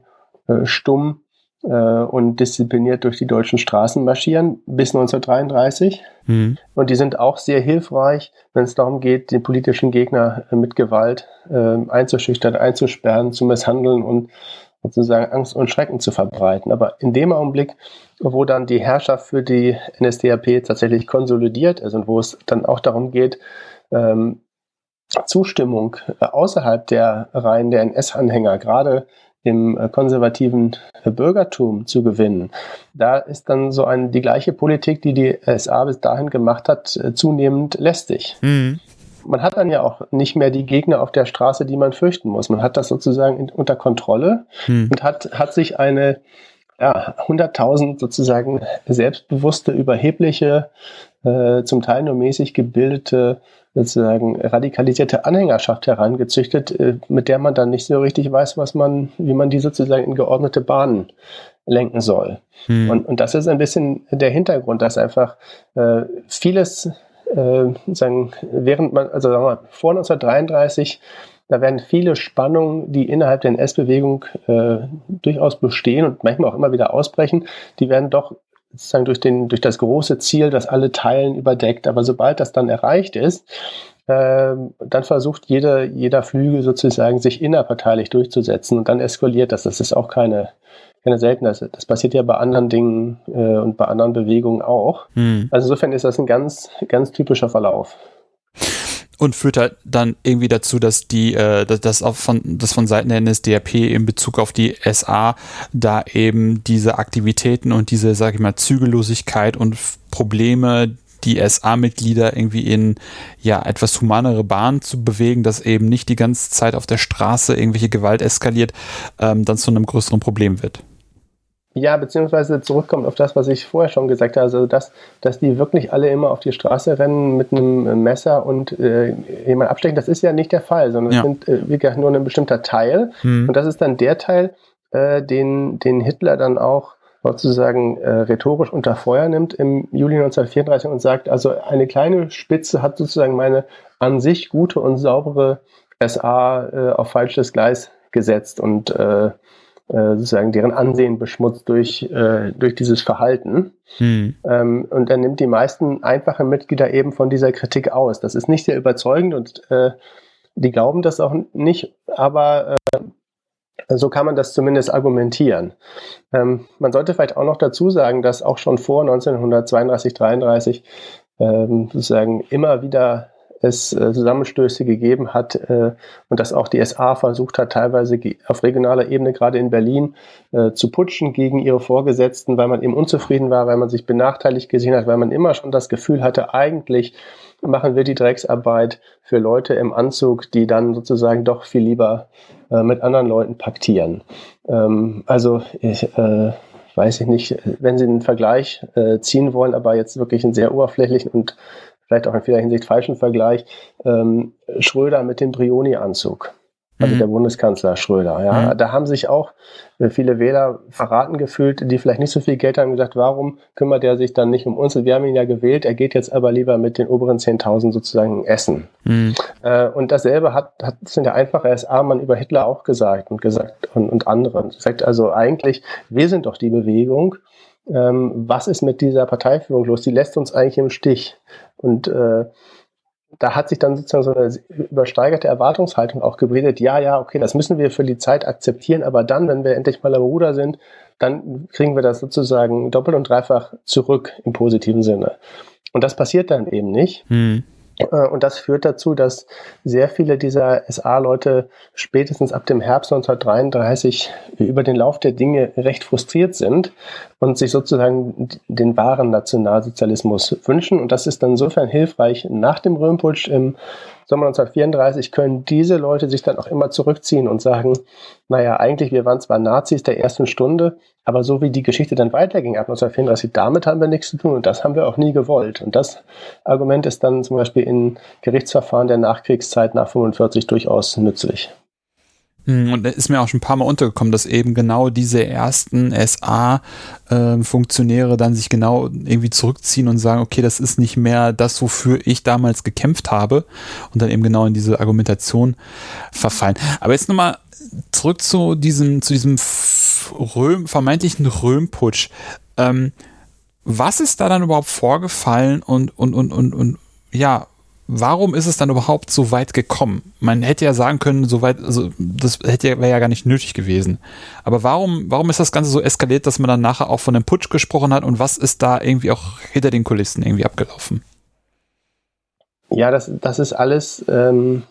Speaker 2: äh, stumm äh, und diszipliniert durch die deutschen Straßen marschieren bis 1933. Mhm. Und die sind auch sehr hilfreich, wenn es darum geht, den politischen Gegner äh, mit Gewalt äh, einzuschüchtern, einzusperren, zu misshandeln und sozusagen Angst und Schrecken zu verbreiten. Aber in dem Augenblick, wo dann die Herrschaft für die NSDAP tatsächlich konsolidiert ist und wo es dann auch darum geht, ähm, Zustimmung äh, außerhalb der Reihen der NS-Anhänger, gerade im äh, konservativen Bürgertum zu gewinnen. Da ist dann so ein, die gleiche Politik, die die SA bis dahin gemacht hat, äh, zunehmend lästig. Mhm. Man hat dann ja auch nicht mehr die Gegner auf der Straße, die man fürchten muss. Man hat das sozusagen in, unter Kontrolle mhm. und hat, hat sich eine ja, 100.000 sozusagen selbstbewusste, überhebliche, äh, zum Teil nur mäßig gebildete sozusagen radikalisierte Anhängerschaft herangezüchtet, äh, mit der man dann nicht so richtig weiß, was man, wie man die sozusagen in geordnete Bahnen lenken soll. Hm. Und, und das ist ein bisschen der Hintergrund, dass einfach äh, vieles, äh, sagen, während man, also sagen wir mal, vor 1933 da werden viele Spannungen, die innerhalb der NS-Bewegung äh, durchaus bestehen und manchmal auch immer wieder ausbrechen, die werden doch sozusagen durch, den, durch das große Ziel, das alle teilen, überdeckt. Aber sobald das dann erreicht ist, äh, dann versucht jeder, jeder Flügel sozusagen sich innerparteilich durchzusetzen und dann eskaliert das. Das ist auch keine, keine Seltenheit. Das passiert ja bei anderen Dingen äh, und bei anderen Bewegungen auch. Hm. Also insofern ist das ein ganz, ganz typischer Verlauf
Speaker 1: und führt halt dann irgendwie dazu, dass die, äh, dass auch von, das von Seiten der NSDAP in Bezug auf die SA da eben diese Aktivitäten und diese, sag ich mal, Zügellosigkeit und Probleme, die SA-Mitglieder irgendwie in ja etwas humanere Bahnen zu bewegen, dass eben nicht die ganze Zeit auf der Straße irgendwelche Gewalt eskaliert, ähm, dann zu einem größeren Problem wird.
Speaker 2: Ja, beziehungsweise zurückkommt auf das, was ich vorher schon gesagt habe, also dass, dass die wirklich alle immer auf die Straße rennen mit einem Messer und äh, jemand abstechen, das ist ja nicht der Fall, sondern es ja. sind äh, wie gesagt nur ein bestimmter Teil. Mhm. Und das ist dann der Teil, äh, den, den Hitler dann auch sozusagen äh, rhetorisch unter Feuer nimmt im Juli 1934 und sagt, also eine kleine Spitze hat sozusagen meine an sich gute und saubere SA äh, auf falsches Gleis gesetzt und äh, äh, sozusagen deren Ansehen beschmutzt durch, äh, durch dieses Verhalten. Hm. Ähm, und er nimmt die meisten einfachen Mitglieder eben von dieser Kritik aus. Das ist nicht sehr überzeugend und äh, die glauben das auch nicht, aber äh, so kann man das zumindest argumentieren. Ähm, man sollte vielleicht auch noch dazu sagen, dass auch schon vor 1932, 33 ähm, sozusagen immer wieder es äh, Zusammenstöße gegeben hat äh, und dass auch die SA versucht hat, teilweise auf regionaler Ebene, gerade in Berlin, äh, zu putschen gegen ihre Vorgesetzten, weil man eben unzufrieden war, weil man sich benachteiligt gesehen hat, weil man immer schon das Gefühl hatte, eigentlich machen wir die Drecksarbeit für Leute im Anzug, die dann sozusagen doch viel lieber äh, mit anderen Leuten paktieren. Ähm, also ich, äh, weiß ich nicht, wenn Sie einen Vergleich äh, ziehen wollen, aber jetzt wirklich einen sehr oberflächlichen und vielleicht auch in vieler Hinsicht falschen Vergleich, ähm, Schröder mit dem Brioni-Anzug. Also mhm. der Bundeskanzler Schröder. Ja, mhm. da haben sich auch äh, viele Wähler verraten gefühlt, die vielleicht nicht so viel Geld haben, gesagt, warum kümmert er sich dann nicht um uns? Wir haben ihn ja gewählt, er geht jetzt aber lieber mit den oberen 10.000 sozusagen essen. Mhm. Äh, und dasselbe hat, hat in der einfache SA-Mann über Hitler auch gesagt und gesagt und, und andere. Sagt also eigentlich, wir sind doch die Bewegung, ähm, was ist mit dieser Parteiführung los? Die lässt uns eigentlich im Stich. Und äh, da hat sich dann sozusagen so eine übersteigerte Erwartungshaltung auch gebildet. Ja, ja, okay, das müssen wir für die Zeit akzeptieren, aber dann, wenn wir endlich mal am Ruder sind, dann kriegen wir das sozusagen doppelt und dreifach zurück im positiven Sinne. Und das passiert dann eben nicht. Hm. Äh, und das führt dazu, dass sehr viele dieser SA-Leute spätestens ab dem Herbst 1933 über den Lauf der Dinge recht frustriert sind und sich sozusagen den wahren Nationalsozialismus wünschen. Und das ist dann insofern hilfreich nach dem Röhmputsch im Sommer 1934 können diese Leute sich dann auch immer zurückziehen und sagen, naja, eigentlich, wir waren zwar Nazis der ersten Stunde, aber so wie die Geschichte dann weiterging ab 1934, damit haben wir nichts zu tun und das haben wir auch nie gewollt. Und das Argument ist dann zum Beispiel in Gerichtsverfahren der Nachkriegszeit nach 45 durchaus nützlich.
Speaker 1: Hm, und da ist mir auch schon ein paar Mal untergekommen, dass eben genau diese ersten SA-Funktionäre äh, dann sich genau irgendwie zurückziehen und sagen, okay, das ist nicht mehr das, wofür ich damals gekämpft habe und dann eben genau in diese Argumentation verfallen. Aber jetzt nochmal zurück zu diesem, zu diesem Röhm, vermeintlichen Röhmputsch. Ähm, was ist da dann überhaupt vorgefallen und, und, und, und, und ja, warum ist es dann überhaupt so weit gekommen? Man hätte ja sagen können, so weit, also das hätte wäre ja gar nicht nötig gewesen. Aber warum, warum ist das Ganze so eskaliert, dass man dann nachher auch von einem Putsch gesprochen hat und was ist da irgendwie auch hinter den Kulissen irgendwie abgelaufen?
Speaker 2: Ja, das, das ist alles, ähm,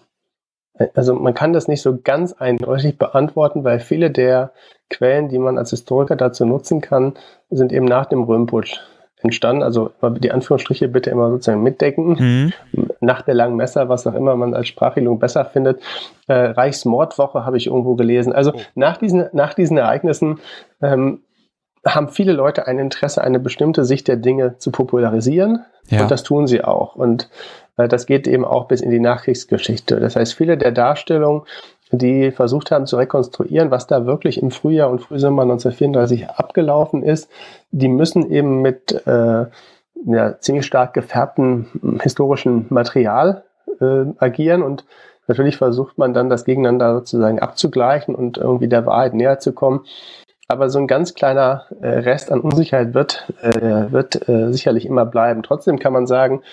Speaker 2: also man kann das nicht so ganz eindeutig beantworten, weil viele der Quellen, die man als Historiker dazu nutzen kann, sind eben nach dem Röhmputsch entstanden. Also die Anführungsstriche bitte immer sozusagen mitdecken. Mhm. Nach der langen Messer, was auch immer man als Sprachregelung besser findet. Äh, Reichsmordwoche habe ich irgendwo gelesen. Also oh. nach, diesen, nach diesen Ereignissen ähm, haben viele Leute ein Interesse, eine bestimmte Sicht der Dinge zu popularisieren. Ja. Und das tun sie auch. Und äh, das geht eben auch bis in die Nachkriegsgeschichte. Das heißt, viele der Darstellungen die versucht haben zu rekonstruieren, was da wirklich im Frühjahr und Frühsommer 1934 abgelaufen ist. Die müssen eben mit äh, ja, ziemlich stark gefärbtem historischen Material äh, agieren und natürlich versucht man dann das gegeneinander sozusagen abzugleichen und irgendwie der Wahrheit näher zu kommen. Aber so ein ganz kleiner äh, Rest an Unsicherheit wird, äh, wird äh, sicherlich immer bleiben. Trotzdem kann man sagen,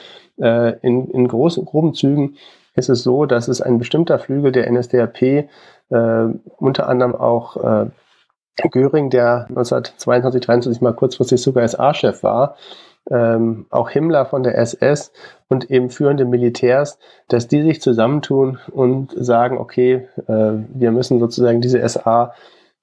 Speaker 2: äh, in, in großen, groben Zügen ist es so, dass es ein bestimmter Flügel der NSDAP, äh, unter anderem auch äh, Göring, der 1922, 23 mal kurzfristig sogar SA-Chef war, ähm, auch Himmler von der SS und eben führende Militärs, dass die sich zusammentun und sagen, okay, äh, wir müssen sozusagen diese SA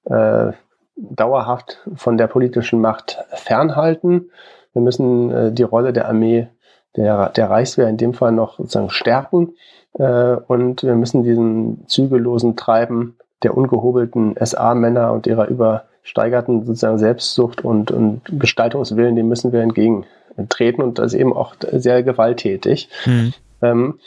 Speaker 2: äh, dauerhaft von der politischen Macht fernhalten. Wir müssen äh, die Rolle der Armee, der, der Reichswehr in dem Fall noch sozusagen stärken äh, und wir müssen diesen zügellosen Treiben der ungehobelten SA-Männer und ihrer über gesteigerten sozusagen Selbstsucht und, und Gestaltungswillen, dem müssen wir entgegentreten und das ist eben auch sehr gewalttätig. Mhm. Ähm,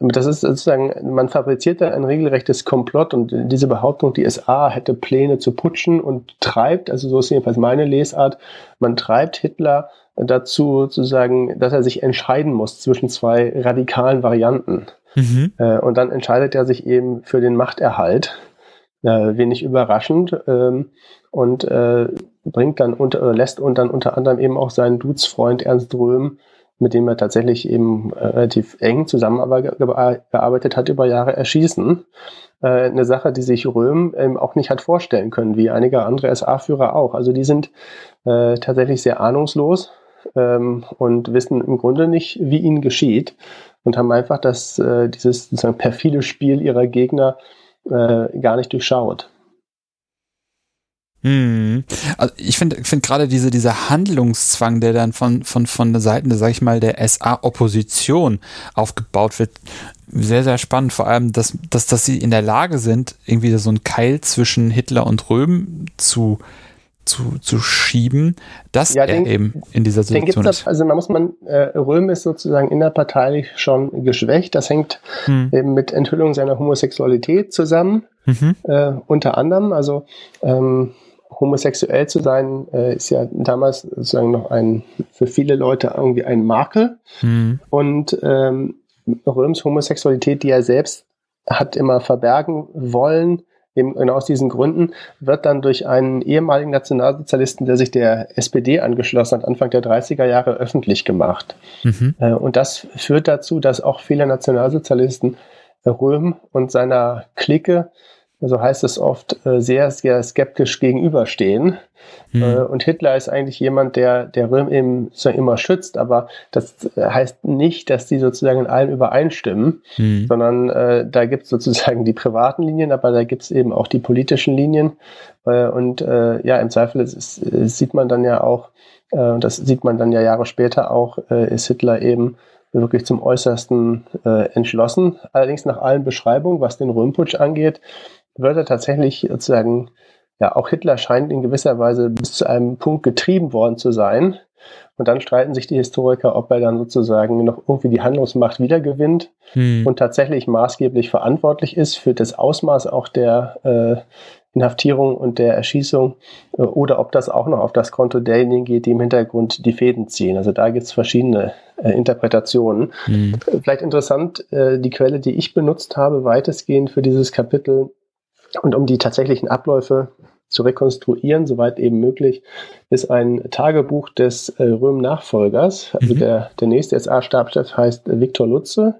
Speaker 2: das ist sozusagen, man fabriziert da ein regelrechtes Komplott und diese Behauptung, die SA hätte Pläne zu putschen und treibt, also so ist jedenfalls meine Lesart, man treibt Hitler dazu sozusagen, dass er sich entscheiden muss zwischen zwei radikalen Varianten. Mhm. Äh, und dann entscheidet er sich eben für den Machterhalt, äh, wenig überraschend, ähm, und äh, bringt dann unter, lässt und dann unter anderem eben auch seinen Dudesfreund Ernst Röhm mit dem er tatsächlich eben äh, relativ eng zusammengearbeitet hat über Jahre, erschießen. Äh, eine Sache, die sich Röhm ähm, auch nicht hat vorstellen können, wie einige andere SA-Führer auch. Also die sind äh, tatsächlich sehr ahnungslos ähm, und wissen im Grunde nicht, wie ihnen geschieht und haben einfach das, äh, dieses sozusagen perfide Spiel ihrer Gegner äh, gar nicht durchschaut.
Speaker 1: Hm. Also ich finde find gerade diese, dieser Handlungszwang, der dann von, von, von der Seite, sag ich mal, der SA-Opposition aufgebaut wird, sehr, sehr spannend. Vor allem, dass, dass, dass sie in der Lage sind, irgendwie so einen Keil zwischen Hitler und Röhm zu, zu, zu schieben, dass ja, den, er eben in dieser Situation ist.
Speaker 2: Also man muss man, äh, Röhm ist sozusagen innerparteilich schon geschwächt. Das hängt hm. eben mit Enthüllung seiner Homosexualität zusammen. Mhm. Äh, unter anderem, also ähm, homosexuell zu sein, äh, ist ja damals sozusagen noch ein, für viele Leute irgendwie ein Makel. Mhm. Und ähm, Röms Homosexualität, die er selbst hat immer verbergen wollen, eben genau aus diesen Gründen, wird dann durch einen ehemaligen Nationalsozialisten, der sich der SPD angeschlossen hat, Anfang der 30er Jahre öffentlich gemacht. Mhm. Äh, und das führt dazu, dass auch viele Nationalsozialisten Röhm und seiner Clique so heißt es oft, äh, sehr, sehr skeptisch gegenüberstehen. Hm. Äh, und Hitler ist eigentlich jemand, der, der Röhm eben sozusagen immer schützt, aber das heißt nicht, dass die sozusagen in allem übereinstimmen, hm. sondern äh, da gibt es sozusagen die privaten Linien, aber da gibt es eben auch die politischen Linien. Äh, und äh, ja, im Zweifel ist, ist, sieht man dann ja auch, äh, und das sieht man dann ja Jahre später auch, äh, ist Hitler eben wirklich zum Äußersten äh, entschlossen. Allerdings nach allen Beschreibungen, was den Röhmputsch angeht, wird er tatsächlich sozusagen, ja, auch Hitler scheint in gewisser Weise bis zu einem Punkt getrieben worden zu sein. Und dann streiten sich die Historiker, ob er dann sozusagen noch irgendwie die Handlungsmacht wiedergewinnt hm. und tatsächlich maßgeblich verantwortlich ist für das Ausmaß auch der äh, Inhaftierung und der Erschießung äh, oder ob das auch noch auf das Konto derjenigen geht, die im Hintergrund die Fäden ziehen. Also da gibt es verschiedene äh, Interpretationen. Hm. Vielleicht interessant, äh, die Quelle, die ich benutzt habe, weitestgehend für dieses Kapitel, und um die tatsächlichen Abläufe zu rekonstruieren, soweit eben möglich, ist ein Tagebuch des äh, Röhm-Nachfolgers. Also mhm. der, der nächste SA-Stabschef heißt Viktor Lutze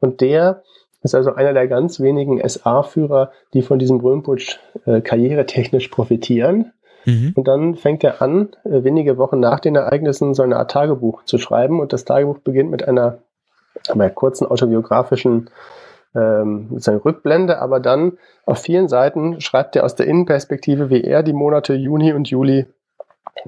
Speaker 2: und der ist also einer der ganz wenigen SA-Führer, die von diesem Röhmputsch äh, karrieretechnisch profitieren. Mhm. Und dann fängt er an, äh, wenige Wochen nach den Ereignissen so eine Art Tagebuch zu schreiben. Und das Tagebuch beginnt mit einer, einer kurzen autobiografischen ähm, sozusagen Rückblende, aber dann auf vielen Seiten schreibt er aus der Innenperspektive, wie er die Monate Juni und Juli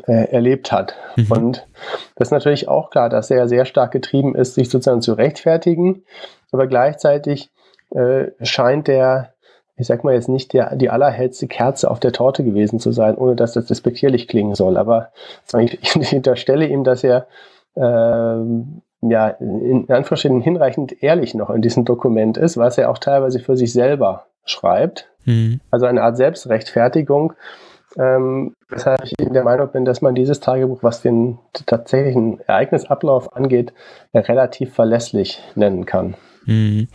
Speaker 2: äh, erlebt hat. Mhm. Und das ist natürlich auch klar, dass er sehr stark getrieben ist, sich sozusagen zu rechtfertigen, aber gleichzeitig äh, scheint er ich sag mal jetzt nicht der, die allerhellste Kerze auf der Torte gewesen zu sein, ohne dass das despektierlich klingen soll. Aber ich, ich unterstelle ihm, dass er ähm, ja, in Anführungsstrichen hinreichend ehrlich noch in diesem Dokument ist, was er auch teilweise für sich selber schreibt. Mhm. Also eine Art Selbstrechtfertigung, ähm, weshalb ich der Meinung bin, dass man dieses Tagebuch, was den tatsächlichen Ereignisablauf angeht, relativ verlässlich nennen kann.
Speaker 1: Mhm.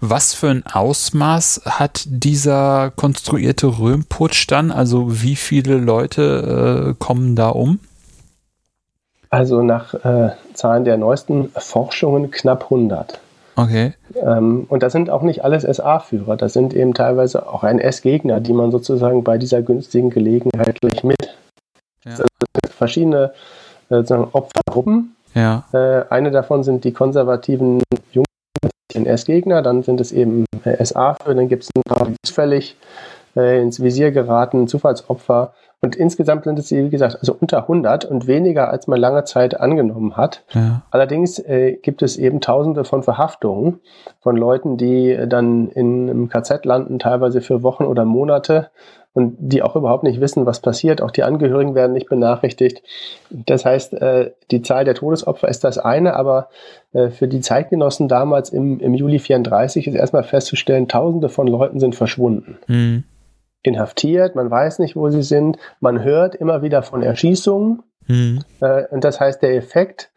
Speaker 1: Was für ein Ausmaß hat dieser konstruierte Röhmputsch dann? Also wie viele Leute äh, kommen da um?
Speaker 2: Also nach äh, Zahlen der neuesten Forschungen knapp 100.
Speaker 1: Okay.
Speaker 2: Ähm, und das sind auch nicht alles SA-Führer, das sind eben teilweise auch NS-Gegner, die man sozusagen bei dieser günstigen Gelegenheit gleich mit. Ja. Also verschiedene äh, Opfergruppen.
Speaker 1: Ja.
Speaker 2: Äh, eine davon sind die konservativen jungen NS-Gegner, dann sind es eben äh, SA-Führer, dann gibt es ein paar, die zufällig äh, ins Visier geraten, Zufallsopfer Und insgesamt sind es, wie gesagt, also unter 100 und weniger, als man lange Zeit angenommen hat. Ja. Allerdings äh, gibt es eben Tausende von Verhaftungen von Leuten, die dann in einem KZ landen, teilweise für Wochen oder Monate und die auch überhaupt nicht wissen, was passiert. Auch die Angehörigen werden nicht benachrichtigt. Das heißt, äh, die Zahl der Todesopfer ist das eine, aber äh, für die Zeitgenossen damals im, im Juli 34 ist erstmal festzustellen, Tausende von Leuten sind verschwunden. Mhm. Inhaftiert, man weiß nicht, wo sie sind, man hört immer wieder von Erschießungen. Mhm. Äh, und das heißt, der Effekt,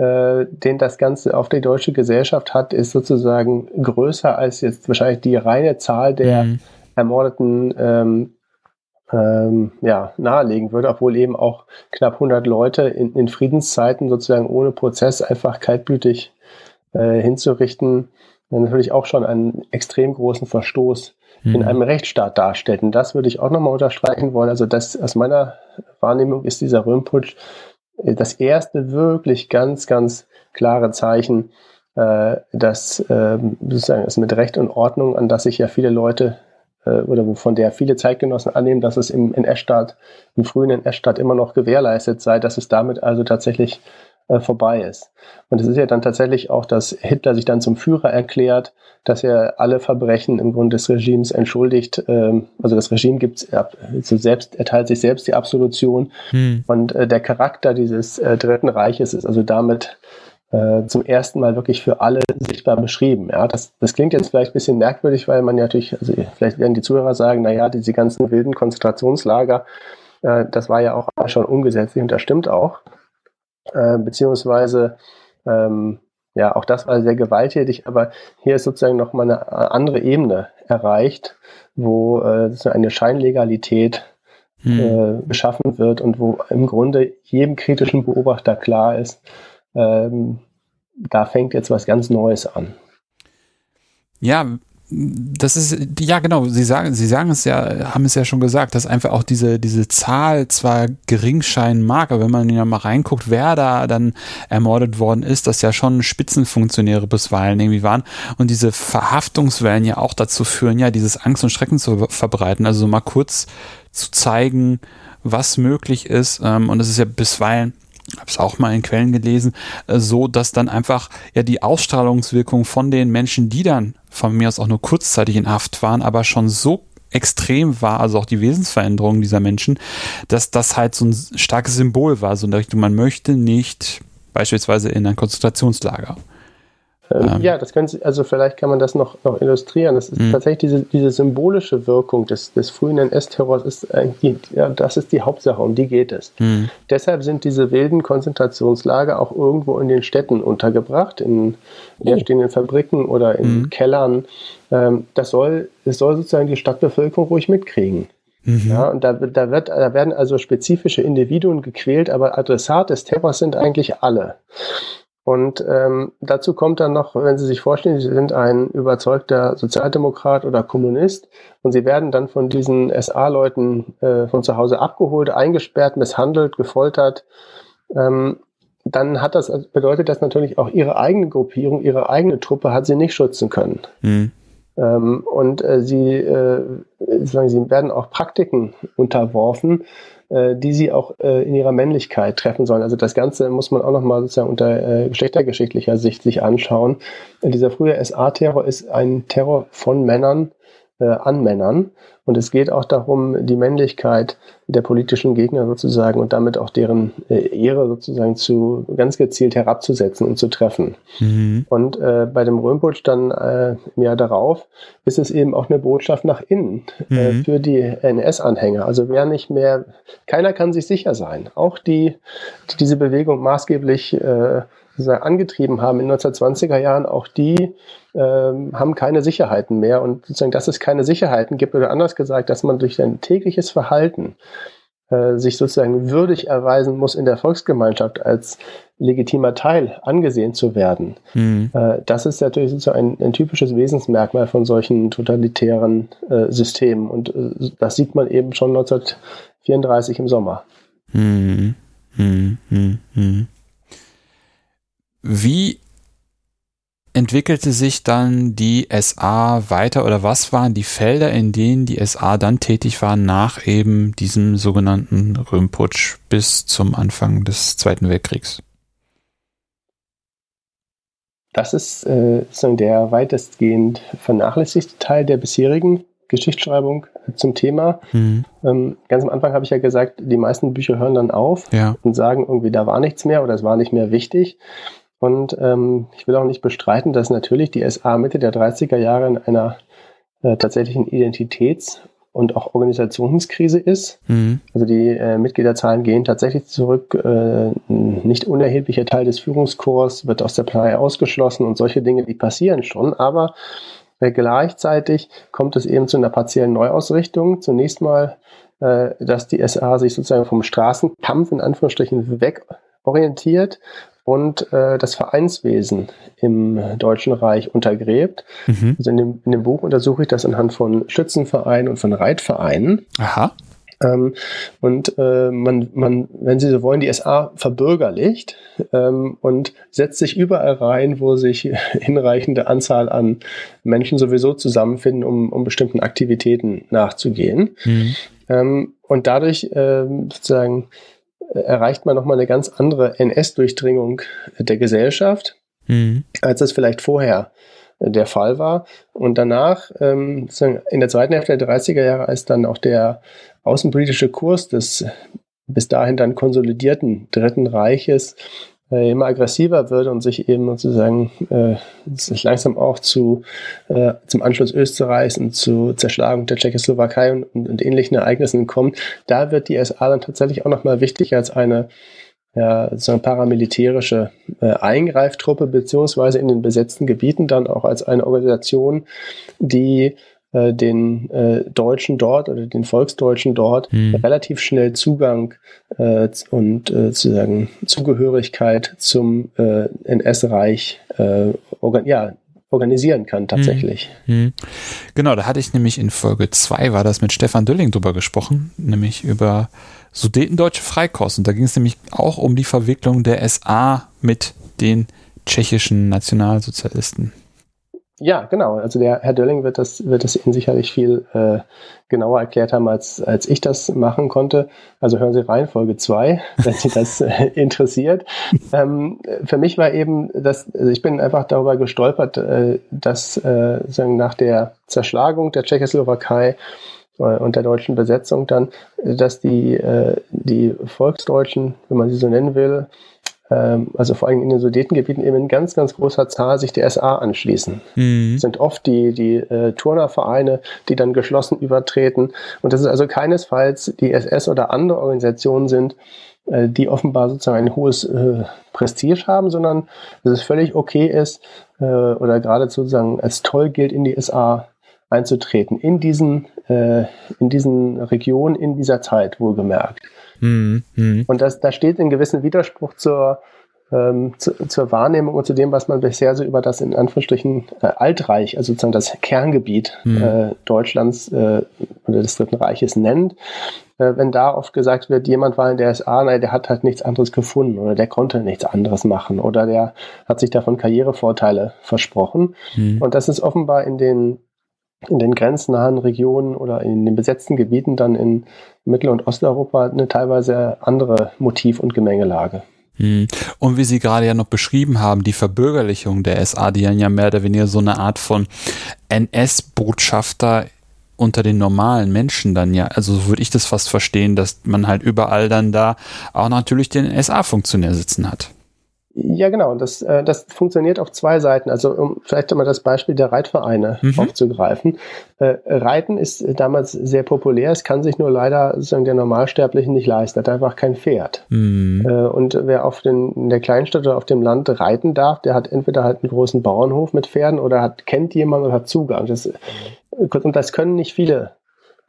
Speaker 2: den das Ganze auf die deutsche Gesellschaft hat, ist sozusagen größer als jetzt wahrscheinlich die reine Zahl der mhm. ermordeten ähm, ähm, ja, nahelegen würde, obwohl eben auch knapp 100 Leute in, in Friedenszeiten sozusagen ohne Prozess einfach kaltblütig äh, hinzurichten, natürlich auch schon einen extrem großen Verstoß mhm. in einem Rechtsstaat darstellt. Und das würde ich auch nochmal unterstreichen wollen. Also das aus meiner Wahrnehmung ist dieser Röhmputsch äh, das erste wirklich ganz, ganz klare Zeichen, äh, dass äh, sozusagen es mit Recht und Ordnung, an das sich ja viele Leute äh, oder von der viele Zeitgenossen annehmen, dass es im NS-Staat, im frühen NS-Staat immer noch gewährleistet sei, dass es damit also tatsächlich äh, vorbei ist. Und es ist ja dann tatsächlich auch, dass Hitler sich dann zum Führer erklärt, dass er alle Verbrechen im Grunde des Regimes entschuldigt. Ähm, also das Regime gibt also selbst, erteilt sich selbst die Absolution. Hm. Und äh, der Charakter dieses äh, Dritten Reiches ist also damit äh, zum ersten Mal wirklich für alle sichtbar beschrieben. Ja, das, das klingt jetzt vielleicht ein bisschen merkwürdig, weil man ja natürlich, also vielleicht werden die Zuhörer sagen, naja, diese ganzen wilden Konzentrationslager, äh, das war ja auch schon ungesetzlich und das stimmt auch. Äh, beziehungsweise, ähm, ja, auch das war sehr gewalttätig, aber hier ist sozusagen nochmal eine andere Ebene erreicht, wo äh, eine Scheinlegalität hm. äh, geschaffen wird und wo im Grunde jedem kritischen Beobachter klar ist, ähm, da fängt jetzt was ganz Neues an.
Speaker 1: Ja, das ist, ja genau, Sie sagen, Sie sagen es ja, haben es ja schon gesagt, dass einfach auch diese, diese Zahl zwar gering scheinen mag, aber wenn man ja mal reinguckt, wer da dann ermordet worden ist, dass ja schon Spitzenfunktionäre bisweilen irgendwie waren. Und diese Verhaftungswellen ja auch dazu führen, ja, dieses Angst und Schrecken zu verbreiten, also mal kurz zu zeigen, was möglich ist. Ähm, und es ist ja bisweilen habe es auch mal in Quellen gelesen, äh, so dass dann einfach ja die Ausstrahlungswirkung von den Menschen, die dann von mir aus auch nur kurzzeitig in Haft waren, aber schon so extrem war, also auch die Wesensveränderung dieser Menschen, dass das halt so ein starkes Symbol war, so in der Richtung, man möchte nicht beispielsweise in ein Konzentrationslager.
Speaker 2: Ähm, ähm, ja, das können Sie, also vielleicht kann man das noch, noch illustrieren. Das ist mh. tatsächlich diese, diese symbolische Wirkung des, des frühen NS-Terrors ist eigentlich, ja, das ist die Hauptsache, um die geht es. Mh. Deshalb sind diese wilden Konzentrationslager auch irgendwo in den Städten untergebracht, in leerstehenden oh. Fabriken oder in mh. Kellern. Ähm, das soll, das soll sozusagen die Stadtbevölkerung ruhig mitkriegen. Mhm. Ja, und da, da, wird, da werden also spezifische Individuen gequält, aber Adressat des Terrors sind eigentlich alle. Und ähm, dazu kommt dann noch, wenn Sie sich vorstellen, Sie sind ein überzeugter Sozialdemokrat oder Kommunist und Sie werden dann von diesen SA-Leuten äh, von zu Hause abgeholt, eingesperrt, misshandelt, gefoltert. Ähm, dann hat das, bedeutet das natürlich auch Ihre eigene Gruppierung, Ihre eigene Truppe hat Sie nicht schützen können. Mhm. Ähm, und äh, Sie, äh, sagen, Sie werden auch Praktiken unterworfen, äh, die sie auch äh, in ihrer Männlichkeit treffen sollen. Also das Ganze muss man auch nochmal sozusagen unter äh, geschlechtergeschichtlicher Sicht sich anschauen. Äh, dieser frühe SA-Terror ist ein Terror von Männern äh, an Männern. Und es geht auch darum, die Männlichkeit der politischen Gegner sozusagen und damit auch deren äh, Ehre sozusagen zu ganz gezielt herabzusetzen und zu treffen. Mhm. Und äh, bei dem Röhmputsch dann äh, im Jahr darauf ist es eben auch eine Botschaft nach innen äh, mhm. für die NS-Anhänger. Also wer nicht mehr, keiner kann sich sicher sein. Auch die, die diese Bewegung maßgeblich äh, angetrieben haben in den 1920er Jahren, auch die ähm, haben keine Sicherheiten mehr. Und sozusagen, dass es keine Sicherheiten gibt, oder anders gesagt, dass man durch sein tägliches Verhalten äh, sich sozusagen würdig erweisen muss, in der Volksgemeinschaft als legitimer Teil angesehen zu werden. Mhm. Äh, das ist natürlich sozusagen ein, ein, typisches Wesensmerkmal von solchen totalitären äh, Systemen. Und äh, das sieht man eben schon 1934 im Sommer. Mhm.
Speaker 1: Mhm. Wie entwickelte sich dann die SA weiter oder was waren die Felder, in denen die SA dann tätig war nach eben diesem sogenannten Röhmputsch bis zum Anfang des Zweiten Weltkriegs?
Speaker 2: Das ist äh, der weitestgehend vernachlässigte Teil der bisherigen Geschichtsschreibung zum Thema. Mhm. Ähm, ganz am Anfang habe ich ja gesagt, die meisten Bücher hören dann auf ja. und sagen irgendwie, da war nichts mehr oder es war nicht mehr wichtig. Und ähm, ich will auch nicht bestreiten, dass natürlich die SA Mitte der 30er Jahre in einer äh, tatsächlichen Identitäts- und auch Organisationskrise ist. Mhm. Also die äh, Mitgliederzahlen gehen tatsächlich zurück. Äh, nicht unerheblicher Teil des Führungskorps wird aus der Partei ausgeschlossen und solche Dinge, die passieren schon. Aber äh, gleichzeitig kommt es eben zu einer partiellen Neuausrichtung. Zunächst mal, äh, dass die SA sich sozusagen vom Straßenkampf in Anführungsstrichen wegorientiert und äh, das Vereinswesen im Deutschen Reich untergräbt. Mhm. Also in dem, in dem Buch untersuche ich das anhand von Schützenvereinen und von Reitvereinen.
Speaker 1: Aha.
Speaker 2: Ähm, und äh, man, man, wenn Sie so wollen, die SA verbürgerlicht ähm, und setzt sich überall rein, wo sich hinreichende Anzahl an Menschen sowieso zusammenfinden, um, um bestimmten Aktivitäten nachzugehen. Mhm. Ähm, und dadurch ähm, sozusagen erreicht man nochmal eine ganz andere NS-Durchdringung der Gesellschaft, mhm. als es vielleicht vorher der Fall war. Und danach, ähm, in der zweiten Hälfte der 30er Jahre, als dann auch der außenpolitische Kurs des bis dahin dann konsolidierten Dritten Reiches äh, immer aggressiver wird und sich eben sozusagen äh, sich langsam auch zu, äh, zum Anschluss Österreichs und zur Zerschlagung der Tschechoslowakei und, und, und ähnlichen Ereignissen kommt, da wird die SA dann tatsächlich auch nochmal wichtig als eine ja, sozusagen paramilitärische äh, Eingreiftruppe, beziehungsweise in den besetzten Gebieten dann auch als eine Organisation, die äh, den äh, Deutschen dort oder den Volksdeutschen dort hm. relativ schnell Zugang äh, und äh, sozusagen Zugehörigkeit zum äh, NS-Reich äh, organ ja, organisieren kann tatsächlich. Hm. Hm.
Speaker 1: Genau, da hatte ich nämlich in Folge 2 war das mit Stefan Dülling drüber gesprochen, nämlich über Sudetendeutsche Freikorps und da ging es nämlich auch um die Verwicklung der SA mit den tschechischen Nationalsozialisten.
Speaker 2: Ja, genau. Also der Herr Dölling wird das, wird das Ihnen sicherlich viel äh, genauer erklärt haben, als, als ich das machen konnte. Also hören Sie rein, Folge 2, wenn Sie das äh, interessiert. Ähm, für mich war eben, dass, also ich bin einfach darüber gestolpert, äh, dass äh, sagen, nach der Zerschlagung der Tschechoslowakei äh, und der deutschen Besetzung dann, dass die, äh, die Volksdeutschen, wenn man sie so nennen will, also vor allem in den Sudetengebieten eben in ganz, ganz großer Zahl sich der SA anschließen. Mhm. Sind oft die, die äh, Turnervereine, die dann geschlossen übertreten. Und das ist also keinesfalls die SS oder andere Organisationen sind, äh, die offenbar sozusagen ein hohes äh, Prestige haben, sondern dass es völlig okay ist äh, oder geradezu sozusagen als toll gilt, in die SA einzutreten. In diesen, äh, in diesen Regionen, in dieser Zeit wohlgemerkt. Mhm. Mhm. Und das, da steht in gewissem Widerspruch zur, ähm, zu, zur Wahrnehmung und zu dem, was man bisher so über das in Anführungsstrichen äh, Altreich, also sozusagen das Kerngebiet mhm. äh, Deutschlands äh, oder des Dritten Reiches nennt. Äh, wenn da oft gesagt wird, jemand war in der SA, nein, der hat halt nichts anderes gefunden oder der konnte nichts anderes machen oder der hat sich davon Karrierevorteile versprochen. Mhm. Und das ist offenbar in den in den grenznahen Regionen oder in den besetzten Gebieten dann in Mittel- und Osteuropa eine teilweise andere Motiv- und Gemengelage.
Speaker 1: Hm. Und wie Sie gerade ja noch beschrieben haben, die Verbürgerlichung der SA, die ja mehr oder weniger so eine Art von NS-Botschafter unter den normalen Menschen dann ja, also würde ich das fast verstehen, dass man halt überall dann da auch natürlich den SA-Funktionär sitzen hat.
Speaker 2: Ja, genau. Das, äh, das funktioniert auf zwei Seiten. Also um vielleicht mal das Beispiel der Reitvereine mhm. aufzugreifen. Äh, Reiten ist damals sehr populär. Es kann sich nur leider sozusagen der Normalsterbliche nicht leisten. Hat einfach kein Pferd. Mhm. Äh, und wer auf den, in der Kleinstadt oder auf dem Land reiten darf, der hat entweder halt einen großen Bauernhof mit Pferden oder hat, kennt jemanden oder hat Zugang. Das, und das können nicht viele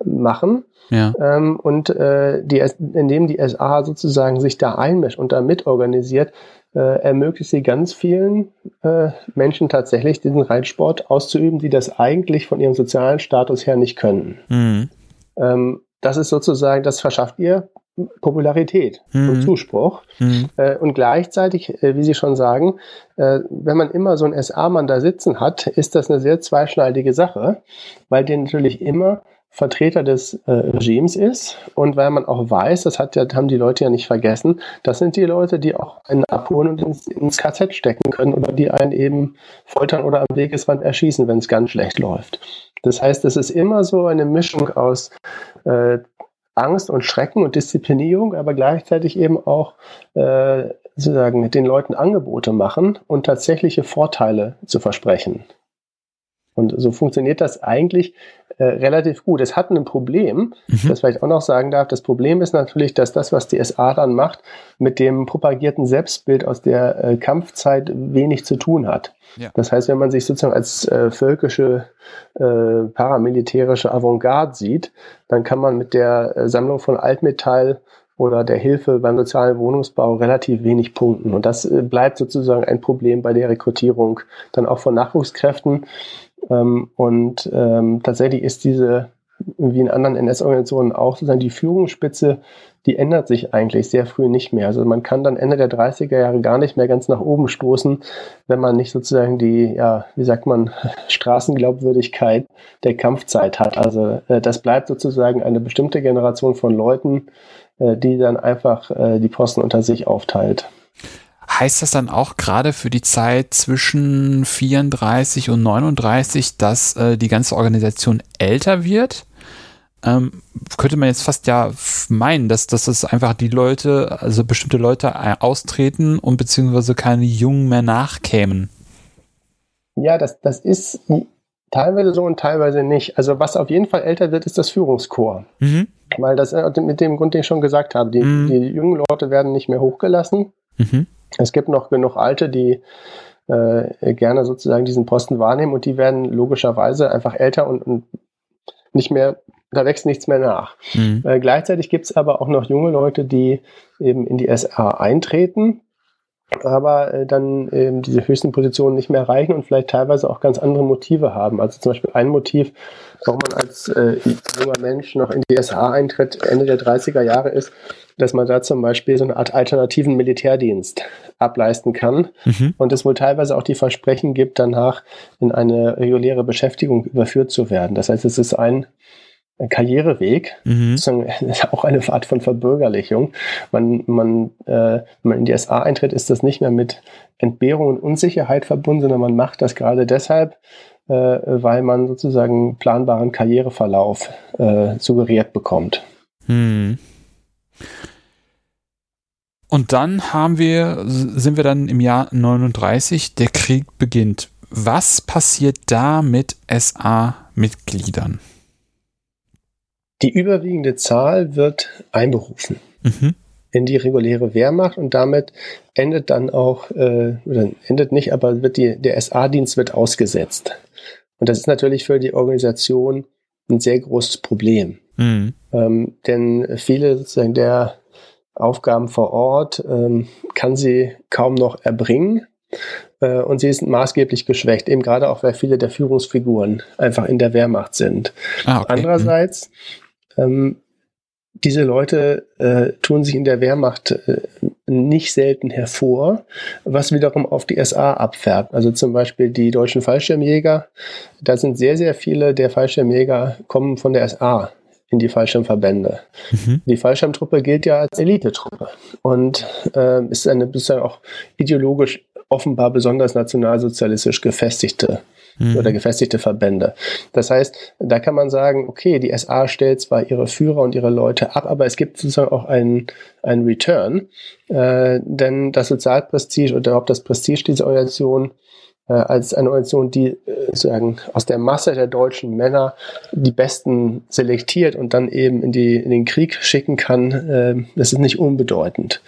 Speaker 2: machen. Ja. Ähm, und äh, die, indem die SA sozusagen sich da einmischt und da mitorganisiert, äh, ermöglicht sie ganz vielen äh, Menschen tatsächlich diesen Reitsport auszuüben, die das eigentlich von ihrem sozialen Status her nicht können. Mhm. Ähm, das ist sozusagen, das verschafft ihr Popularität mhm. und Zuspruch. Mhm. Äh, und gleichzeitig, äh, wie Sie schon sagen, äh, wenn man immer so einen SA-Mann da sitzen hat, ist das eine sehr zweischneidige Sache, weil der natürlich immer Vertreter des äh, Regimes ist und weil man auch weiß, das hat ja, haben die Leute ja nicht vergessen, das sind die Leute, die auch einen abholen und ins, ins KZ stecken können oder die einen eben foltern oder am Wegesrand erschießen, wenn es ganz schlecht läuft. Das heißt, es ist immer so eine Mischung aus äh, Angst und Schrecken und Disziplinierung, aber gleichzeitig eben auch äh, sozusagen den Leuten Angebote machen und tatsächliche Vorteile zu versprechen. Und so funktioniert das eigentlich äh, relativ gut. Es hat ein Problem, mhm. das vielleicht auch noch sagen darf. Das Problem ist natürlich, dass das, was die SA dann macht, mit dem propagierten Selbstbild aus der äh, Kampfzeit wenig zu tun hat. Ja. Das heißt, wenn man sich sozusagen als äh, völkische äh, paramilitärische Avantgarde sieht, dann kann man mit der äh, Sammlung von Altmetall oder der Hilfe beim sozialen Wohnungsbau relativ wenig punkten. Und das äh, bleibt sozusagen ein Problem bei der Rekrutierung dann auch von Nachwuchskräften. Ähm, und ähm, tatsächlich ist diese, wie in anderen NS-Organisationen auch, sozusagen die Führungsspitze, die ändert sich eigentlich sehr früh nicht mehr. Also man kann dann Ende der 30er Jahre gar nicht mehr ganz nach oben stoßen, wenn man nicht sozusagen die, ja, wie sagt man, Straßenglaubwürdigkeit der Kampfzeit hat. Also äh, das bleibt sozusagen eine bestimmte Generation von Leuten, äh, die dann einfach äh, die Posten unter sich aufteilt.
Speaker 1: Heißt das dann auch gerade für die Zeit zwischen 34 und 39, dass äh, die ganze Organisation älter wird? Ähm, könnte man jetzt fast ja meinen, dass, dass das einfach die Leute, also bestimmte Leute äh, austreten und beziehungsweise keine Jungen mehr nachkämen.
Speaker 2: Ja, das, das ist teilweise so und teilweise nicht. Also was auf jeden Fall älter wird, ist das Führungskorps. Mhm. Weil das äh, mit dem Grund, den ich schon gesagt habe, die, mhm. die jungen Leute werden nicht mehr hochgelassen. Mhm. Es gibt noch genug Alte, die äh, gerne sozusagen diesen Posten wahrnehmen und die werden logischerweise einfach älter und, und nicht mehr, da wächst nichts mehr nach. Mhm. Äh, gleichzeitig gibt es aber auch noch junge Leute, die eben in die SA eintreten, aber äh, dann eben diese höchsten Positionen nicht mehr erreichen und vielleicht teilweise auch ganz andere Motive haben. Also zum Beispiel ein Motiv, warum man als äh, junger Mensch noch in die SA eintritt, Ende der 30er Jahre ist, dass man da zum Beispiel so eine Art alternativen Militärdienst ableisten kann mhm. und es wohl teilweise auch die Versprechen gibt, danach in eine reguläre Beschäftigung überführt zu werden. Das heißt, es ist ein Karriereweg, mhm. auch eine Art von Verbürgerlichung. Man, man, äh, wenn man in die SA eintritt, ist das nicht mehr mit Entbehrung und Unsicherheit verbunden, sondern man macht das gerade deshalb, äh, weil man sozusagen planbaren Karriereverlauf äh, suggeriert bekommt. Mhm.
Speaker 1: Und dann haben wir, sind wir dann im Jahr 39, der Krieg beginnt. Was passiert da mit SA-Mitgliedern?
Speaker 2: Die überwiegende Zahl wird einberufen mhm. in die reguläre Wehrmacht und damit endet dann auch, äh, oder endet nicht, aber wird die, der SA-Dienst wird ausgesetzt. Und das ist natürlich für die Organisation ein sehr großes Problem. Mhm. Ähm, denn viele sozusagen der Aufgaben vor Ort ähm, kann sie kaum noch erbringen. Äh, und sie ist maßgeblich geschwächt, eben gerade auch, weil viele der Führungsfiguren einfach in der Wehrmacht sind. Ah, okay. Andererseits, ähm, diese Leute äh, tun sich in der Wehrmacht äh, nicht selten hervor, was wiederum auf die SA abfärbt. Also zum Beispiel die deutschen Fallschirmjäger, da sind sehr, sehr viele der Fallschirmjäger kommen von der SA in die Fallschirmverbände. Mhm. Die Fallschirmtruppe gilt ja als Elitetruppe und äh, ist eine bisher auch ideologisch offenbar besonders nationalsozialistisch gefestigte mhm. oder gefestigte Verbände. Das heißt, da kann man sagen, okay, die SA stellt zwar ihre Führer und ihre Leute ab, aber es gibt sozusagen auch einen, einen Return, äh, denn das Sozialprestige oder überhaupt das Prestige dieser Organisation äh, als eine Organisation, die äh, sagen, aus der Masse der deutschen Männer die Besten selektiert und dann eben in, die, in den Krieg schicken kann, äh, das ist nicht unbedeutend.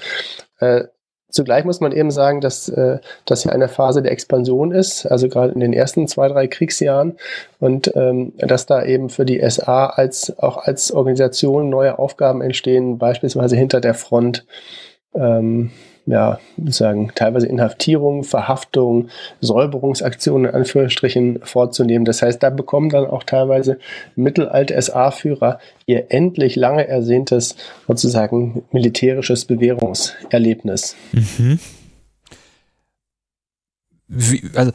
Speaker 2: Zugleich muss man eben sagen, dass äh, das ja eine Phase der Expansion ist, also gerade in den ersten zwei, drei Kriegsjahren. Und ähm, dass da eben für die SA als auch als Organisation neue Aufgaben entstehen, beispielsweise hinter der Front. Ähm, ja, sagen, teilweise Inhaftierung, Verhaftung, Säuberungsaktionen in Anführungsstrichen vorzunehmen. Das heißt, da bekommen dann auch teilweise mittelalte SA-Führer ihr endlich lange ersehntes sozusagen militärisches Bewährungserlebnis. Mhm.
Speaker 1: Wie, also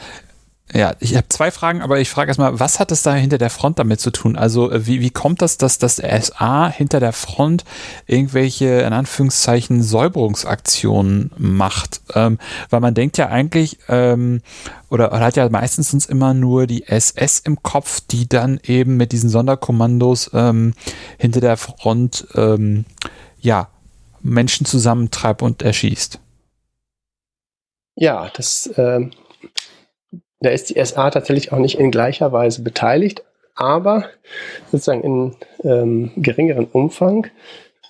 Speaker 1: ja, ich habe zwei Fragen, aber ich frage erstmal, was hat es da hinter der Front damit zu tun? Also äh, wie, wie kommt das, dass das SA hinter der Front irgendwelche, in Anführungszeichen, Säuberungsaktionen macht? Ähm, weil man denkt ja eigentlich, ähm, oder, oder hat ja meistens immer nur die SS im Kopf, die dann eben mit diesen Sonderkommandos ähm, hinter der Front, ähm, ja, Menschen zusammentreibt und erschießt.
Speaker 2: Ja, das... Da ist die SA tatsächlich auch nicht in gleicher Weise beteiligt, aber sozusagen in ähm, geringeren Umfang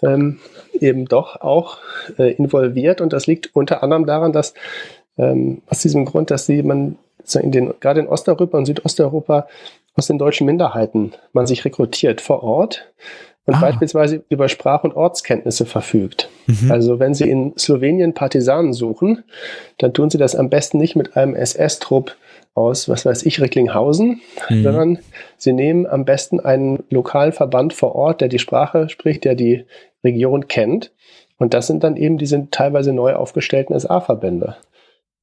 Speaker 2: ähm, eben doch auch äh, involviert. Und das liegt unter anderem daran, dass ähm, aus diesem Grund, dass sie man in den, gerade in Osteuropa und Südosteuropa aus den deutschen Minderheiten man sich rekrutiert vor Ort und ah. beispielsweise über Sprach- und Ortskenntnisse verfügt. Mhm. Also wenn Sie in Slowenien Partisanen suchen, dann tun Sie das am besten nicht mit einem SS-Trupp aus, was weiß ich, Recklinghausen, mhm. sondern sie nehmen am besten einen lokalen Verband vor Ort, der die Sprache spricht, der die Region kennt. Und das sind dann eben diese teilweise neu aufgestellten SA-Verbände.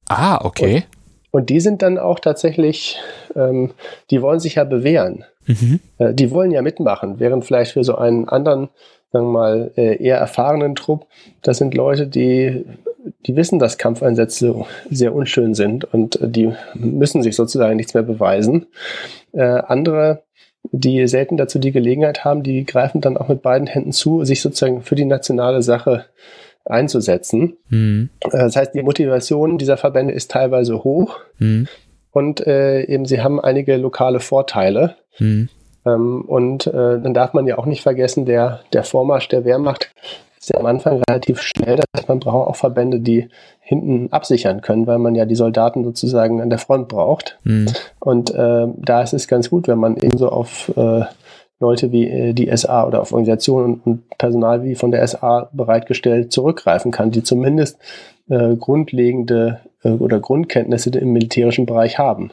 Speaker 1: Ah, okay.
Speaker 2: Und, und, die sind dann auch tatsächlich, ähm, die wollen sich ja bewähren. Mhm. Äh, die wollen ja mitmachen, während vielleicht für so einen anderen, sagen wir mal, äh, eher erfahrenen Trupp, das sind Leute, die die wissen, dass Kampfeinsätze sehr unschön sind und äh, die müssen sich sozusagen nichts mehr beweisen. Äh, andere, die selten dazu die Gelegenheit haben, die greifen dann auch mit beiden Händen zu, sich sozusagen für die nationale Sache einzusetzen. Mhm. Das heißt, die Motivation dieser Verbände ist teilweise hoch mhm. und äh, eben sie haben einige lokale Vorteile. Mhm. Ähm, und äh, dann darf man ja auch nicht vergessen, der, der Vormarsch der Wehrmacht ist ja am Anfang relativ schnell. Das heißt, man braucht auch Verbände, die hinten absichern können, weil man ja die Soldaten sozusagen an der Front braucht. Mhm. Und äh, da ist es ganz gut, wenn man eben so auf äh, Leute wie äh, die SA oder auf Organisationen und, und, Personal wie von der SA bereitgestellt zurückgreifen kann, die zumindest äh, grundlegende äh, oder Grundkenntnisse im militärischen Bereich haben.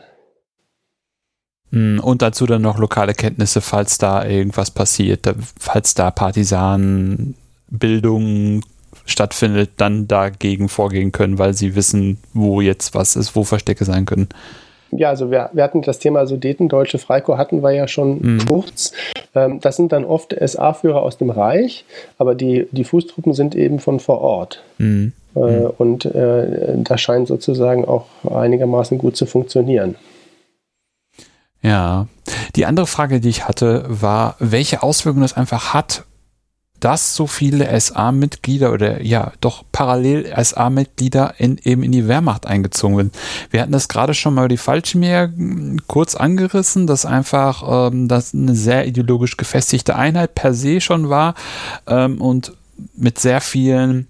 Speaker 1: Hm, und dazu dann noch lokale Kenntnisse, falls da irgendwas passiert, falls da Partisanen Bildung stattfindet, dann dagegen vorgehen können, weil sie wissen, wo jetzt was ist, wo Verstecke sein können.
Speaker 2: Ja, also wir, wir hatten das Thema Sudeten, deutsche Freikorps hatten wir ja schon mhm. kurz. Ähm, das sind dann oft SA-Führer aus dem Reich, aber die, die Fußtruppen sind eben von vor Ort. Mhm. Äh, mhm. und äh, das scheint sozusagen auch einigermaßen gut zu funktionieren.
Speaker 1: Ja, die andere Frage, die ich hatte, war, welche Auswirkungen das einfach hat, dass so viele SA-Mitglieder oder ja, doch parallel SA-Mitglieder in, eben in die Wehrmacht eingezogen sind. Wir hatten das gerade schon mal die Fallschirmjäger hm, kurz angerissen, dass einfach ähm, das eine sehr ideologisch gefestigte Einheit per se schon war ähm, und mit sehr vielen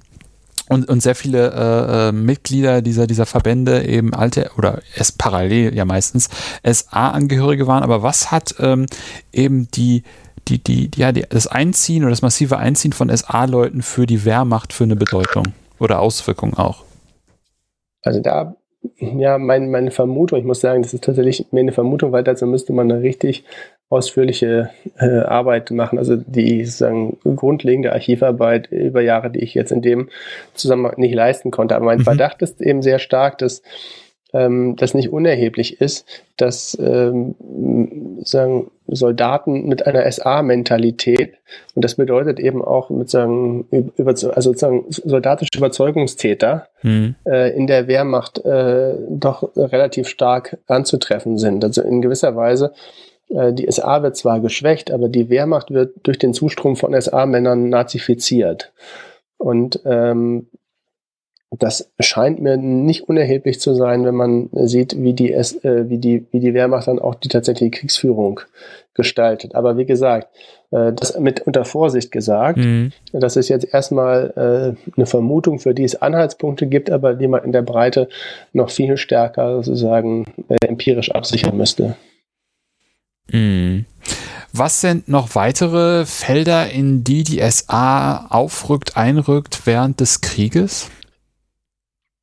Speaker 1: und, und sehr viele äh, äh Mitglieder dieser, dieser Verbände eben alte oder es parallel ja meistens SA-Angehörige waren. Aber was hat ähm, eben die die, die, ja, die, das Einziehen oder das massive Einziehen von SA-Leuten für die Wehrmacht für eine Bedeutung oder Auswirkung auch?
Speaker 2: Also da, ja, mein, meine Vermutung, ich muss sagen, das ist tatsächlich mehr eine Vermutung, weil dazu müsste man eine richtig ausführliche äh, Arbeit machen, also die sozusagen grundlegende Archivarbeit über Jahre, die ich jetzt in dem Zusammenhang nicht leisten konnte. Aber mein mhm. Verdacht ist eben sehr stark, dass ähm, das nicht unerheblich ist, dass ähm, sagen, Soldaten mit einer SA-Mentalität, und das bedeutet eben auch mit sagen, über, also sozusagen soldatische Überzeugungstäter mhm. äh, in der Wehrmacht äh, doch relativ stark anzutreffen sind. Also in gewisser Weise die SA wird zwar geschwächt, aber die Wehrmacht wird durch den Zustrom von SA-Männern nazifiziert. Und ähm, das scheint mir nicht unerheblich zu sein, wenn man sieht, wie die, äh, wie die, wie die Wehrmacht dann auch die tatsächliche Kriegsführung gestaltet. Aber wie gesagt, äh, das mit unter Vorsicht gesagt, mhm. das ist jetzt erstmal äh, eine Vermutung, für die es Anhaltspunkte gibt, aber die man in der Breite noch viel stärker sozusagen äh, empirisch absichern müsste.
Speaker 1: Mhm. Was sind noch weitere Felder, in die die SA aufrückt, einrückt während des Krieges?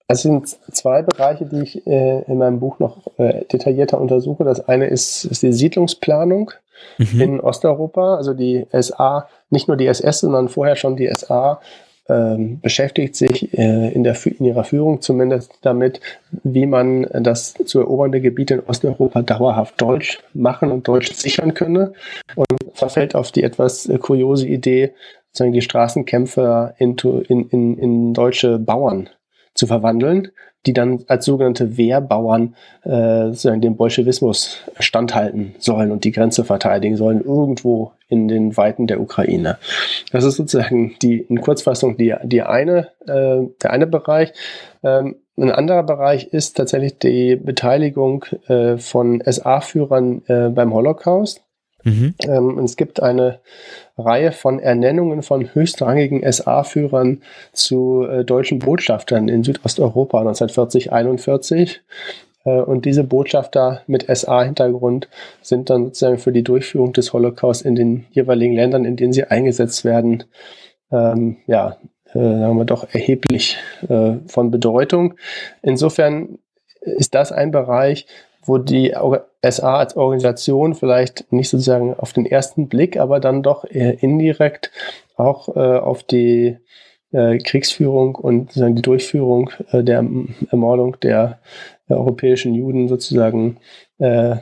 Speaker 2: Es sind zwei Bereiche, die ich äh, in meinem Buch noch äh, detaillierter untersuche. Das eine ist, ist die Siedlungsplanung mhm. in Osteuropa. Also die SA, nicht nur die SS, sondern vorher schon die SA ähm, beschäftigt sich äh, in, der, in ihrer Führung zumindest damit, wie man das zu erobernde Gebiet in Osteuropa dauerhaft deutsch machen und deutsch sichern könne. Und verfällt auf die etwas äh, kuriose Idee, sozusagen die Straßenkämpfer in, in, in, in deutsche Bauern zu verwandeln, die dann als sogenannte Wehrbauern äh, sozusagen dem Bolschewismus standhalten sollen und die Grenze verteidigen sollen, irgendwo in den Weiten der Ukraine. Das ist sozusagen die in Kurzfassung die, die eine, äh, der eine Bereich. Ähm, ein anderer Bereich ist tatsächlich die Beteiligung äh, von SA-Führern äh, beim Holocaust. Mhm. Ähm, es gibt eine Reihe von Ernennungen von höchstrangigen SA-Führern zu äh, deutschen Botschaftern in Südosteuropa 1940, 41. Äh, und diese Botschafter mit SA-Hintergrund sind dann sozusagen für die Durchführung des Holocaust in den jeweiligen Ländern, in denen sie eingesetzt werden, ähm, ja, äh, sagen wir doch erheblich äh, von Bedeutung. Insofern ist das ein Bereich, wo die SA als Organisation vielleicht nicht sozusagen auf den ersten Blick, aber dann doch indirekt auch äh, auf die äh, Kriegsführung und sozusagen die Durchführung äh, der Ermordung der europäischen Juden sozusagen äh,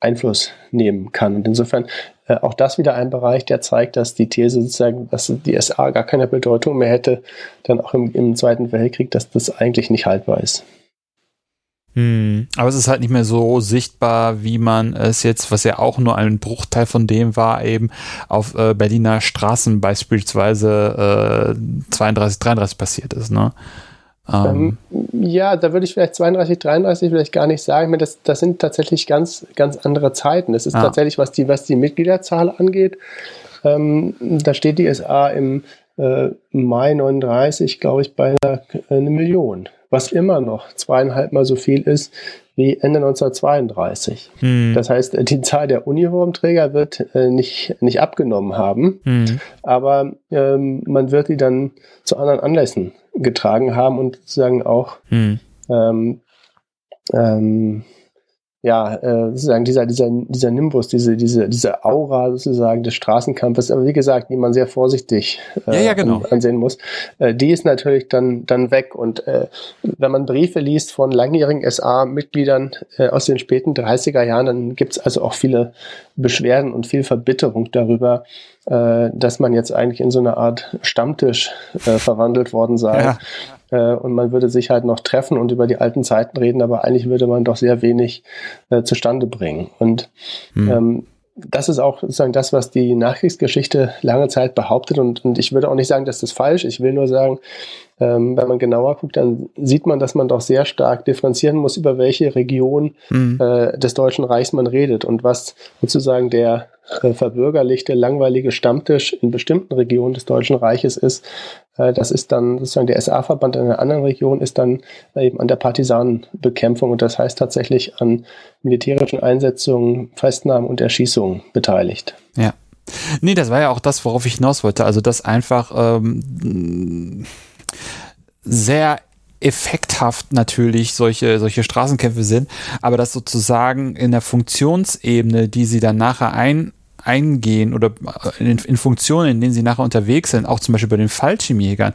Speaker 2: Einfluss nehmen kann. Und insofern äh, auch das wieder ein Bereich, der zeigt, dass die These sozusagen, dass die SA gar keine Bedeutung mehr hätte, dann auch im, im Zweiten Weltkrieg, dass das eigentlich nicht haltbar ist.
Speaker 1: Hm, aber es ist halt nicht mehr so sichtbar, wie man es jetzt, was ja auch nur ein Bruchteil von dem war, eben auf äh, Berliner Straßen beispielsweise äh, 32, 33 passiert ist, ne?
Speaker 2: Ähm, ähm, ja, da würde ich vielleicht 32, 33 vielleicht gar nicht sagen. Das, das sind tatsächlich ganz, ganz andere Zeiten. Das ist ah. tatsächlich, was die, was die Mitgliederzahl angeht. Ähm, da steht die SA im äh, Mai 39, glaube ich, bei einer, äh, eine Million was immer noch zweieinhalb Mal so viel ist wie Ende 1932. Hm. Das heißt, die Zahl der Uniformträger wird äh, nicht, nicht abgenommen haben, hm. aber ähm, man wird die dann zu anderen Anlässen getragen haben und sozusagen auch hm. ähm, ähm, ja, äh, sozusagen dieser, dieser, dieser Nimbus, diese, diese, diese Aura sozusagen des Straßenkampfes, aber wie gesagt, die man sehr vorsichtig
Speaker 1: äh, ja, ja, genau.
Speaker 2: ansehen muss, äh, die ist natürlich dann, dann weg. Und äh, wenn man Briefe liest von langjährigen SA-Mitgliedern äh, aus den späten 30er Jahren, dann gibt's also auch viele Beschwerden und viel Verbitterung darüber, äh, dass man jetzt eigentlich in so eine Art Stammtisch äh, verwandelt worden sei. Ja äh, und man würde sich halt noch treffen und über die alten Zeiten reden, aber eigentlich würde man doch sehr wenig äh, zustande bringen. Und hm. ähm, das ist auch sozusagen das, was die Nachkriegsgeschichte lange Zeit behauptet. Und, und ich würde auch nicht sagen, dass das falsch ist. Ich will nur sagen, ähm, wenn man genauer guckt, dann sieht man, dass man doch sehr stark differenzieren muss, über welche Region mhm. äh, des Deutschen Reichs man redet und was sozusagen der äh, verbürgerlichte, langweilige Stammtisch in bestimmten Regionen des Deutschen Reiches ist. Äh, das ist dann sozusagen der SA-Verband in einer anderen Region, ist dann eben an der Partisanenbekämpfung und das heißt tatsächlich an militärischen Einsetzungen, Festnahmen und Erschießungen beteiligt.
Speaker 1: Ja. Nee, das war ja auch das, worauf ich hinaus wollte. Also, dass einfach ähm, sehr effekthaft natürlich solche, solche Straßenkämpfe sind, aber dass sozusagen in der Funktionsebene, die sie dann nachher ein, eingehen oder in, in, Funktionen, in denen sie nachher unterwegs sind, auch zum Beispiel bei den Fallschirmjägern,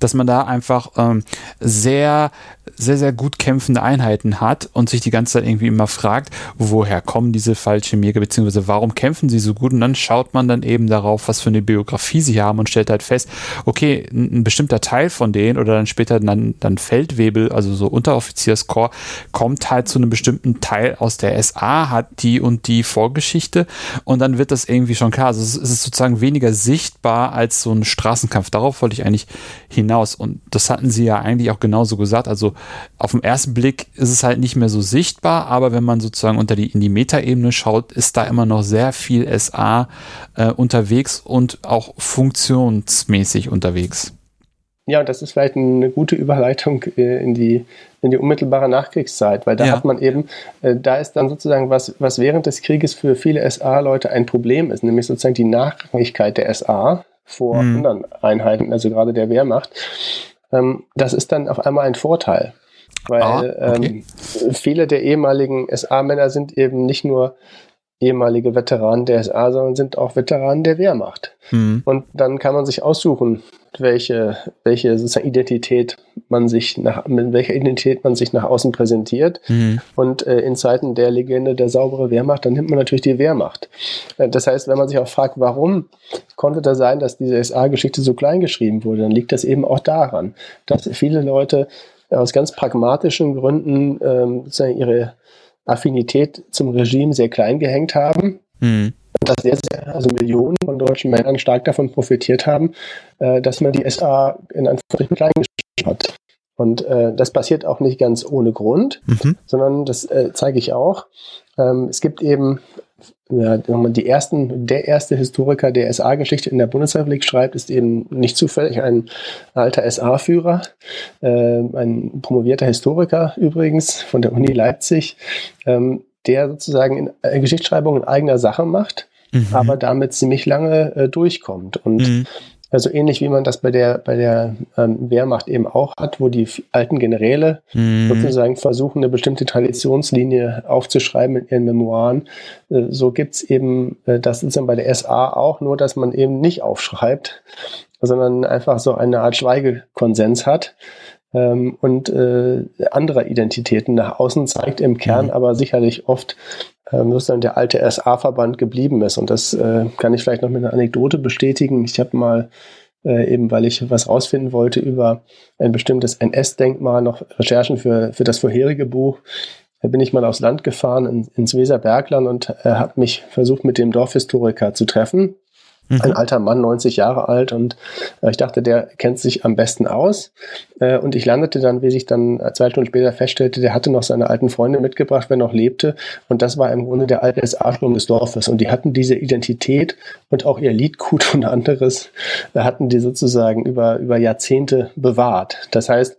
Speaker 1: dass man da einfach ähm, sehr sehr, sehr gut kämpfende Einheiten hat und sich die ganze Zeit irgendwie immer fragt, woher kommen diese Fallschirmjäger, beziehungsweise warum kämpfen sie so gut? Und dann schaut man dann eben darauf, was für eine Biografie sie haben und stellt halt fest, okay, ein, ein bestimmter Teil von denen oder dann später dann, dann Feldwebel, also so Unteroffizierskorps, kommt halt zu einem bestimmten Teil aus der SA, hat die und die Vorgeschichte und dann wird das irgendwie schon klar. Also es ist sozusagen weniger sichtbar als so ein Straßenkampf. Darauf wollte ich eigentlich hinaus. Und das hatten sie ja eigentlich auch genauso gesagt. Also auf den ersten Blick ist es halt nicht mehr so sichtbar, aber wenn man sozusagen unter die, in die Metaebene schaut, ist da immer noch sehr viel SA äh, unterwegs und auch funktionsmäßig unterwegs.
Speaker 2: Ja, das ist vielleicht eine gute Überleitung äh, in die, in die unmittelbare Nachkriegszeit, weil da ja. hat man eben, äh, da ist dann sozusagen was, was während des Krieges für viele SA-Leute ein Problem ist, nämlich sozusagen die Nachrangigkeit der SA vor mhm. anderen Einheiten, also gerade der Wehrmacht. Ähm, das ist dann auf einmal ein Vorteil. Weil ah, okay. ähm, viele der ehemaligen SA-Männer sind eben nicht nur ehemalige Veteranen der SA, sondern sind auch Veteranen der Wehrmacht. Mhm. Und dann kann man sich aussuchen, welche, welche sozusagen Identität man sich nach, mit welcher Identität man sich nach außen präsentiert. Mhm. Und äh, in Zeiten der Legende der saubere Wehrmacht, dann nimmt man natürlich die Wehrmacht. Äh, das heißt, wenn man sich auch fragt, warum konnte das sein, dass diese SA-Geschichte so klein geschrieben wurde, dann liegt das eben auch daran, dass viele Leute aus ganz pragmatischen Gründen ähm, sozusagen ihre Affinität zum Regime sehr klein gehängt haben. Mhm. Dass sehr, sehr, also Millionen von deutschen Männern stark davon profitiert haben, äh, dass man die SA in Anführungszeichen klein geschrieben hat. Und äh, das passiert auch nicht ganz ohne Grund, mhm. sondern das äh, zeige ich auch. Ähm, es gibt eben ja, die ersten, der erste Historiker, der SA-Geschichte in der Bundesrepublik schreibt, ist eben nicht zufällig ein alter SA-Führer, äh, ein promovierter Historiker übrigens von der Uni Leipzig, ähm, der sozusagen in, äh, Geschichtsschreibung in eigener Sache macht, mhm. aber damit ziemlich lange äh, durchkommt. Und mhm. Also ähnlich wie man das bei der, bei der ähm, Wehrmacht eben auch hat, wo die alten Generäle mhm. sozusagen versuchen, eine bestimmte Traditionslinie aufzuschreiben in ihren Memoiren. Äh, so gibt's eben äh, das sozusagen bei der SA auch, nur dass man eben nicht aufschreibt, sondern einfach so eine Art Schweigekonsens hat ähm, und äh, andere Identitäten nach außen zeigt, im Kern mhm. aber sicherlich oft ähm, sozusagen der alte SA-Verband geblieben ist. Und das äh, kann ich vielleicht noch mit einer Anekdote bestätigen. Ich habe mal äh, eben, weil ich was rausfinden wollte über ein bestimmtes NS-Denkmal, noch Recherchen für, für das vorherige Buch. Da bin ich mal aufs Land gefahren, in, ins Weserbergland und äh, habe mich versucht, mit dem Dorfhistoriker zu treffen. Mhm. Ein alter Mann, 90 Jahre alt und äh, ich dachte, der kennt sich am besten aus. Äh, und ich landete dann, wie sich dann zwei Stunden später feststellte, der hatte noch seine alten Freunde mitgebracht, wenn er noch lebte. Und das war im Grunde der alte SA-Sturm des Dorfes. Und die hatten diese Identität und auch ihr Liedgut und anderes äh, hatten die sozusagen über, über Jahrzehnte bewahrt. Das heißt,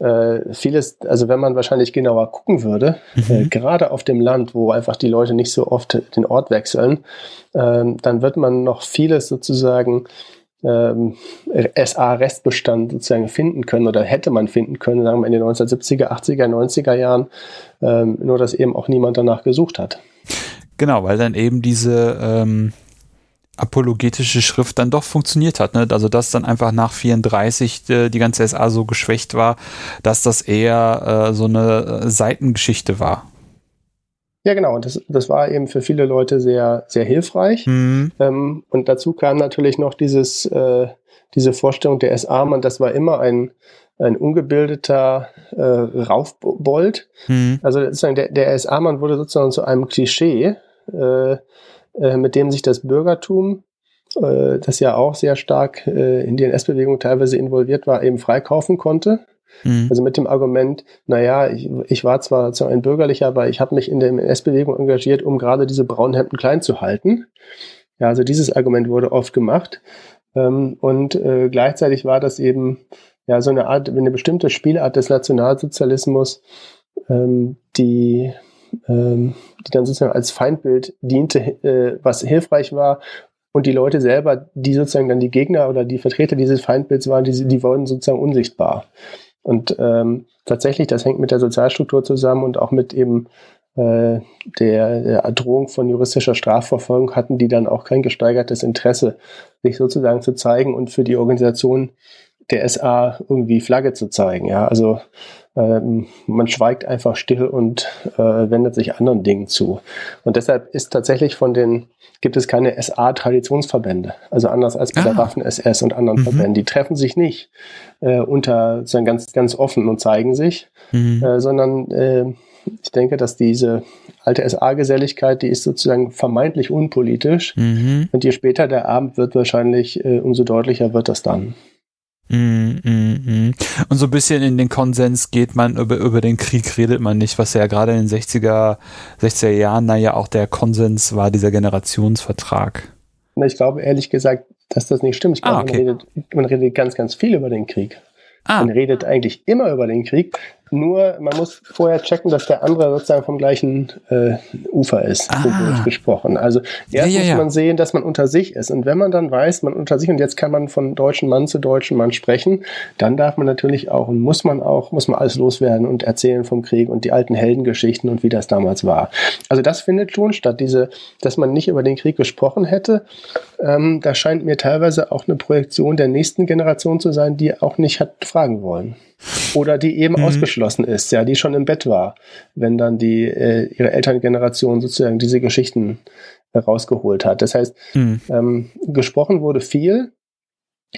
Speaker 2: äh, vieles, also wenn man wahrscheinlich genauer gucken würde, mhm. äh, gerade auf dem Land, wo einfach die Leute nicht so oft den Ort wechseln, ähm, dann wird man noch vieles sozusagen ähm, SA-Restbestand sozusagen finden können oder hätte man finden können, sagen wir in den 1970er, 80er, 90er Jahren, ähm, nur dass eben auch niemand danach gesucht hat.
Speaker 1: Genau, weil dann eben diese ähm, apologetische Schrift dann doch funktioniert hat. Ne? Also dass dann einfach nach 34 äh, die ganze SA so geschwächt war, dass das eher äh, so eine äh, Seitengeschichte war.
Speaker 2: Ja, genau. Das, das war eben für viele Leute sehr, sehr hilfreich. Mhm. Ähm, und dazu kam natürlich noch dieses, äh, diese Vorstellung der SA, man, das war immer ein, ein ungebildeter äh, Raufbold. Mhm. Also sozusagen der, der SA-Mann wurde sozusagen zu einem Klischee, äh, äh, mit dem sich das Bürgertum, äh, das ja auch sehr stark äh, in die NS-Bewegung teilweise involviert war, eben freikaufen konnte. Mhm. Also mit dem Argument, naja, ich, ich war zwar, zwar ein Bürgerlicher, aber ich habe mich in der NS-Bewegung engagiert, um gerade diese braunen Hemden klein zu halten. Ja, also dieses Argument wurde oft gemacht. Ähm, und äh, gleichzeitig war das eben ja so eine Art, eine bestimmte Spielart des Nationalsozialismus, ähm, die ähm, die dann sozusagen als Feindbild diente, äh, was hilfreich war. Und die Leute selber, die sozusagen dann die Gegner oder die Vertreter dieses Feindbilds waren, die, die wurden sozusagen unsichtbar. Und ähm, tatsächlich, das hängt mit der Sozialstruktur zusammen und auch mit eben äh, der, der Drohung von juristischer Strafverfolgung hatten die dann auch kein gesteigertes Interesse, sich sozusagen zu zeigen und für die Organisation der SA irgendwie Flagge zu zeigen. Ja, also ähm, man schweigt einfach still und äh, wendet sich anderen Dingen zu. Und deshalb ist tatsächlich von den, gibt es keine SA-Traditionsverbände. Also anders als bei ah. der Waffen-SS und anderen mhm. Verbänden. Die treffen sich nicht äh, unter, sondern ganz, ganz offen und zeigen sich, mhm. äh, sondern äh, ich denke, dass diese alte SA-Geselligkeit, die ist sozusagen vermeintlich unpolitisch. Mhm. Und je später der Abend wird, wahrscheinlich, äh, umso deutlicher wird das dann.
Speaker 1: Mm, mm, mm. Und so ein bisschen in den Konsens geht man, über, über den Krieg redet man nicht, was ja gerade in den 60er, 60er Jahren, naja, auch der Konsens war, dieser Generationsvertrag.
Speaker 2: Ich glaube ehrlich gesagt, dass das nicht stimmt. Ich glaube, ah, okay. man, redet, man redet ganz, ganz viel über den Krieg. Ah. Man redet eigentlich immer über den Krieg. Nur man muss vorher checken, dass der andere sozusagen vom gleichen äh, Ufer ist, ah. gesprochen. Also erst ja, ja, muss man sehen, dass man unter sich ist. Und wenn man dann weiß, man unter sich und jetzt kann man von deutschen Mann zu deutschen Mann sprechen, dann darf man natürlich auch und muss man auch, muss man alles loswerden und erzählen vom Krieg und die alten Heldengeschichten und wie das damals war. Also das findet schon statt. Diese, dass man nicht über den Krieg gesprochen hätte, ähm, da scheint mir teilweise auch eine Projektion der nächsten Generation zu sein, die auch nicht hat fragen wollen. Oder die eben mhm. ausgeschlossen ist, ja, die schon im Bett war, wenn dann die äh, ihre Elterngeneration sozusagen diese Geschichten rausgeholt hat. Das heißt, mhm. ähm, gesprochen wurde viel,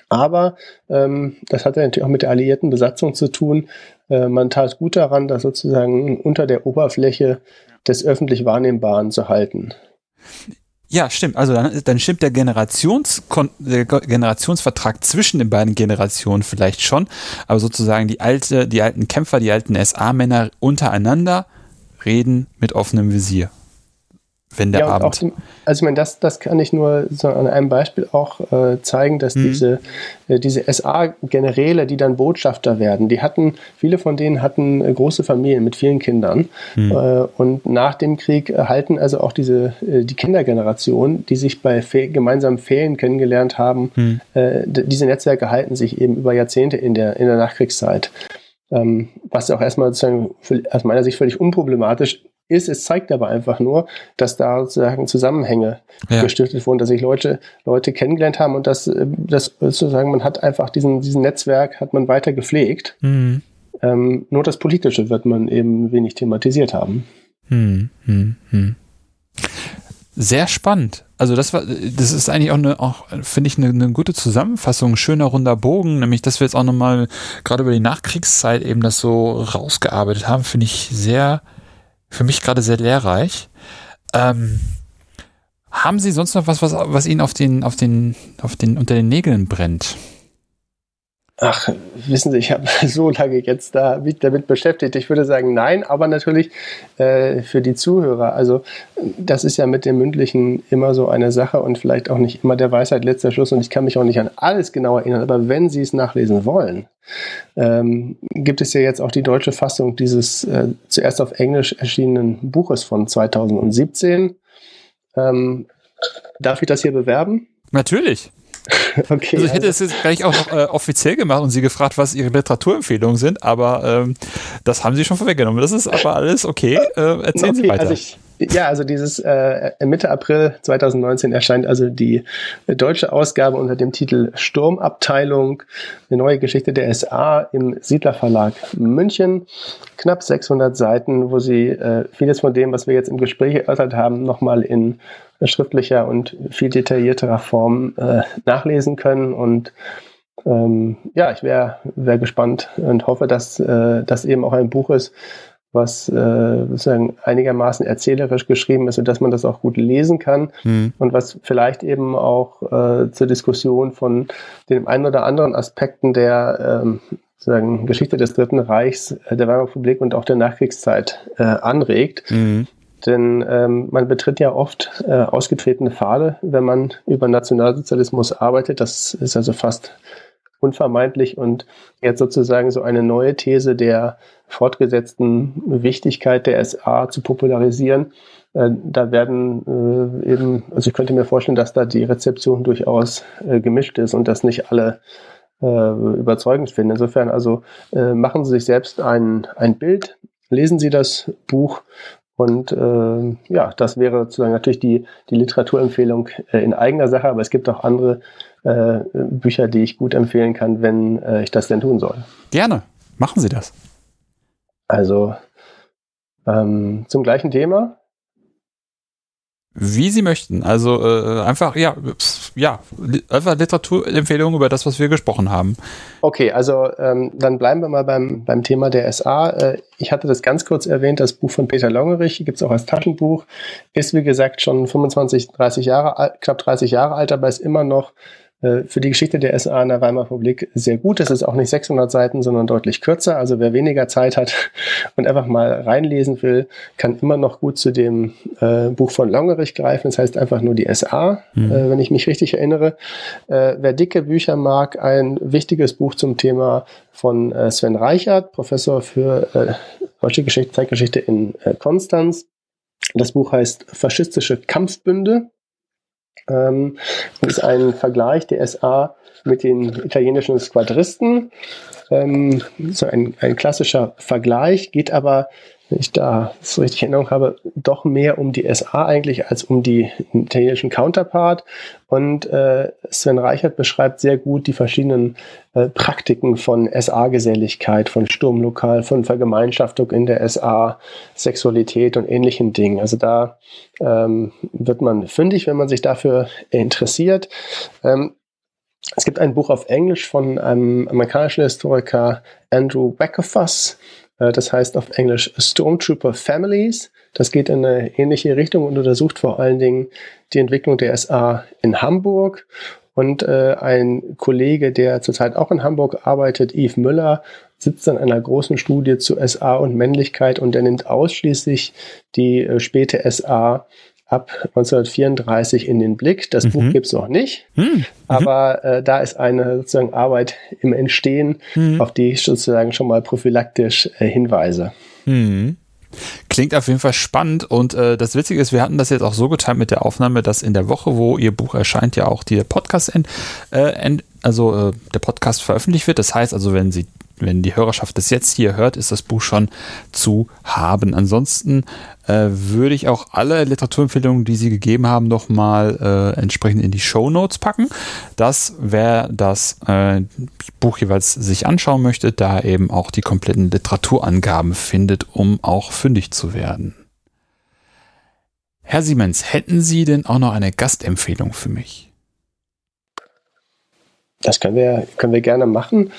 Speaker 2: aber ähm, das hat ja natürlich auch mit der alliierten Besatzung zu tun. Äh, man tat gut daran, das sozusagen unter der Oberfläche des öffentlich Wahrnehmbaren zu halten.
Speaker 1: Ja, stimmt. Also dann, dann stimmt der, Generations der Generationsvertrag zwischen den beiden Generationen vielleicht schon, aber sozusagen die alte, die alten Kämpfer, die alten SA-Männer untereinander reden mit offenem Visier wenn der ja, Abend.
Speaker 2: Auch, also ich meine, das, das kann ich nur so an einem Beispiel auch äh, zeigen, dass mhm. diese, äh, diese SA-Generäle, die dann Botschafter werden, die hatten, viele von denen hatten äh, große Familien mit vielen Kindern. Mhm. Äh, und nach dem Krieg erhalten also auch diese, äh, die Kindergeneration, die sich bei Fe gemeinsamen Ferien kennengelernt haben, mhm. Äh, diese Netzwerke halten sich eben über Jahrzehnte in der, in der Nachkriegszeit. Ähm, was auch erstmal sozusagen aus meiner Sicht völlig unproblematisch ist. Es zeigt aber einfach nur, dass da sozusagen Zusammenhänge ja. gestiftet wurden, dass sich Leute, Leute kennengelernt haben und dass, äh, dass sozusagen man hat einfach diesen, diesen Netzwerk hat man weiter gepflegt. Mhm. Ähm, nur das Politische wird man eben wenig thematisiert haben. Mhm.
Speaker 1: Sehr spannend. Also das war, das ist eigentlich auch eine, auch finde ich eine, eine gute Zusammenfassung, schöner runder Bogen, nämlich, dass wir jetzt auch nochmal gerade über die Nachkriegszeit eben das so rausgearbeitet haben, finde ich sehr, für mich gerade sehr lehrreich. Ähm, haben Sie sonst noch was, was, was Ihnen auf den, auf den, auf den, unter den Nägeln brennt?
Speaker 2: Ach, wissen Sie, ich habe so lange jetzt da damit beschäftigt. Ich würde sagen, nein, aber natürlich äh, für die Zuhörer. Also das ist ja mit dem Mündlichen immer so eine Sache und vielleicht auch nicht immer der Weisheit letzter Schluss. Und ich kann mich auch nicht an alles genau erinnern. Aber wenn Sie es nachlesen wollen, ähm, gibt es ja jetzt auch die deutsche Fassung dieses äh, zuerst auf Englisch erschienenen Buches von 2017. Ähm, darf ich das hier bewerben?
Speaker 1: Natürlich. Okay, also ich hätte es jetzt gleich auch noch äh, offiziell gemacht und Sie gefragt, was Ihre Literaturempfehlungen sind, aber ähm, das haben Sie schon vorweggenommen. Das ist aber alles okay. Äh, erzählen okay, Sie weiter.
Speaker 2: Also ich, ja, also dieses äh, Mitte April 2019 erscheint also die deutsche Ausgabe unter dem Titel Sturmabteilung, eine neue Geschichte der SA im Siedler Verlag München. Knapp 600 Seiten, wo Sie äh, vieles von dem, was wir jetzt im Gespräch erörtert haben, nochmal in schriftlicher und viel detaillierterer Form äh, nachlesen können. Und ähm, ja, ich wäre wär gespannt und hoffe, dass äh, das eben auch ein Buch ist, was äh, sozusagen einigermaßen erzählerisch geschrieben ist und dass man das auch gut lesen kann mhm. und was vielleicht eben auch äh, zur Diskussion von den ein oder anderen Aspekten der ähm, sozusagen Geschichte des Dritten Reichs, äh, der Weimarer Republik und auch der Nachkriegszeit äh, anregt. Mhm. Denn ähm, man betritt ja oft äh, ausgetretene Pfade, wenn man über Nationalsozialismus arbeitet. Das ist also fast unvermeidlich und jetzt sozusagen so eine neue These der fortgesetzten Wichtigkeit der SA zu popularisieren. Äh, da werden äh, eben, also ich könnte mir vorstellen, dass da die Rezeption durchaus äh, gemischt ist und dass nicht alle äh, überzeugend finden. Insofern also äh, machen Sie sich selbst ein, ein Bild, lesen Sie das Buch und äh, ja, das wäre sozusagen natürlich die, die Literaturempfehlung äh, in eigener Sache, aber es gibt auch andere äh, Bücher, die ich gut empfehlen kann, wenn äh, ich das denn tun soll.
Speaker 1: Gerne, machen Sie das.
Speaker 2: Also ähm, zum gleichen Thema
Speaker 1: wie Sie möchten. Also äh, einfach, ja, ja, einfach Literaturempfehlungen über das, was wir gesprochen haben.
Speaker 2: Okay, also ähm, dann bleiben wir mal beim, beim Thema der SA. Äh, ich hatte das ganz kurz erwähnt, das Buch von Peter Longerich, gibt es auch als Taschenbuch, ist wie gesagt schon 25, 30 Jahre, knapp 30 Jahre alt, aber ist immer noch für die Geschichte der SA in der Weimarer Republik sehr gut. Das ist auch nicht 600 Seiten, sondern deutlich kürzer. Also wer weniger Zeit hat und einfach mal reinlesen will, kann immer noch gut zu dem äh, Buch von Longerich greifen. Das heißt einfach nur die SA, mhm. äh, wenn ich mich richtig erinnere. Äh, wer dicke Bücher mag, ein wichtiges Buch zum Thema von äh, Sven Reichert, Professor für äh, deutsche Geschichte, Zeitgeschichte in Konstanz. Das Buch heißt Faschistische Kampfbünde ähm, ist ein Vergleich der SA mit den italienischen Squadristen. Ähm, so ein, ein klassischer Vergleich, geht aber wenn ich da so richtig Erinnerung habe, doch mehr um die SA eigentlich als um die italienischen Counterpart. Und äh, Sven Reichert beschreibt sehr gut die verschiedenen äh, Praktiken von SA-Geselligkeit, von Sturmlokal, von Vergemeinschaftung in der SA, Sexualität und ähnlichen Dingen. Also da ähm, wird man fündig, wenn man sich dafür interessiert. Ähm, es gibt ein Buch auf Englisch von einem amerikanischen Historiker Andrew Wackerfuss, das heißt auf Englisch Stormtrooper Families. Das geht in eine ähnliche Richtung und untersucht vor allen Dingen die Entwicklung der SA in Hamburg. Und äh, ein Kollege, der zurzeit auch in Hamburg arbeitet, Yves Müller, sitzt an einer großen Studie zu SA und Männlichkeit und er nimmt ausschließlich die äh, späte SA ab 1934 in den Blick. Das mhm. Buch gibt es noch nicht, mhm. aber äh, da ist eine sozusagen Arbeit im Entstehen, mhm. auf die ich sozusagen schon mal prophylaktisch äh, hinweise.
Speaker 1: Mhm. Klingt auf jeden Fall spannend und äh, das Witzige ist, wir hatten das jetzt auch so geteilt mit der Aufnahme, dass in der Woche, wo Ihr Buch erscheint, ja auch der Podcast, end, äh, end, also äh, der Podcast veröffentlicht wird. Das heißt also, wenn Sie wenn die Hörerschaft das jetzt hier hört, ist das Buch schon zu haben. Ansonsten äh, würde ich auch alle Literaturempfehlungen, die Sie gegeben haben, nochmal äh, entsprechend in die Show Notes packen. Das, wer das äh, Buch jeweils sich anschauen möchte, da eben auch die kompletten Literaturangaben findet, um auch fündig zu werden. Herr Siemens, hätten Sie denn auch noch eine Gastempfehlung für mich?
Speaker 2: Das können wir, können wir gerne machen.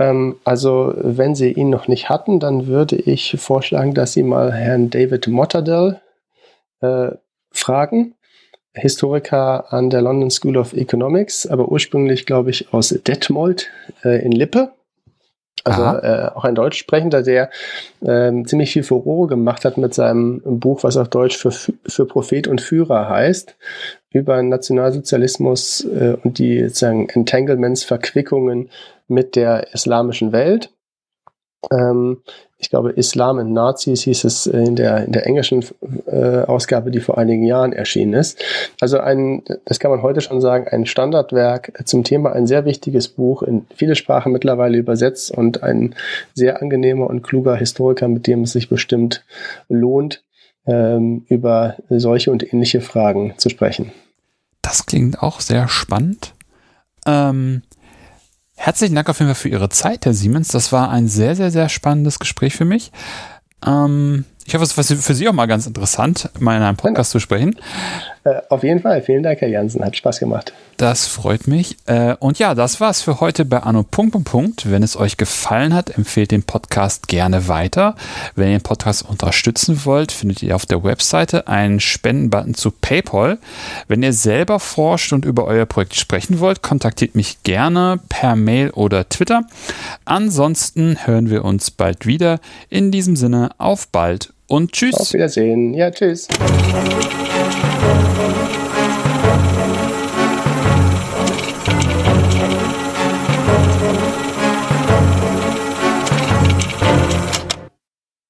Speaker 2: Ähm, also wenn Sie ihn noch nicht hatten, dann würde ich vorschlagen, dass Sie mal Herrn David Motterdell äh, fragen. Historiker an der London School of Economics, aber ursprünglich, glaube ich, aus Detmold äh, in Lippe. Also äh, auch ein Deutschsprechender, der äh, ziemlich viel Furore gemacht hat mit seinem Buch, was auf Deutsch für, für Prophet und Führer heißt, über Nationalsozialismus äh, und die sozusagen Entanglements, Verquickungen mit der islamischen Welt. Ähm, ich glaube, Islam und Nazis hieß es in der, in der englischen äh, Ausgabe, die vor einigen Jahren erschienen ist. Also ein, das kann man heute schon sagen, ein Standardwerk zum Thema, ein sehr wichtiges Buch, in viele Sprachen mittlerweile übersetzt und ein sehr angenehmer und kluger Historiker, mit dem es sich bestimmt lohnt, ähm, über solche und ähnliche Fragen zu sprechen.
Speaker 1: Das klingt auch sehr spannend. Ähm, Herzlichen Dank auf jeden Fall für Ihre Zeit, Herr Siemens. Das war ein sehr, sehr, sehr spannendes Gespräch für mich. Ähm, ich hoffe, es war für Sie auch mal ganz interessant, mal in einem Podcast zu sprechen.
Speaker 2: Äh, auf jeden Fall. Vielen Dank, Herr Jansen. Hat Spaß gemacht.
Speaker 1: Das freut mich. Äh, und ja, das war's für heute bei Anno. Punkt, Punkt, Punkt. Wenn es euch gefallen hat, empfehlt den Podcast gerne weiter. Wenn ihr den Podcast unterstützen wollt, findet ihr auf der Webseite einen Spendenbutton zu PayPal. Wenn ihr selber forscht und über euer Projekt sprechen wollt, kontaktiert mich gerne per Mail oder Twitter. Ansonsten hören wir uns bald wieder. In diesem Sinne, auf bald und tschüss.
Speaker 2: Auf Wiedersehen. Ja, tschüss.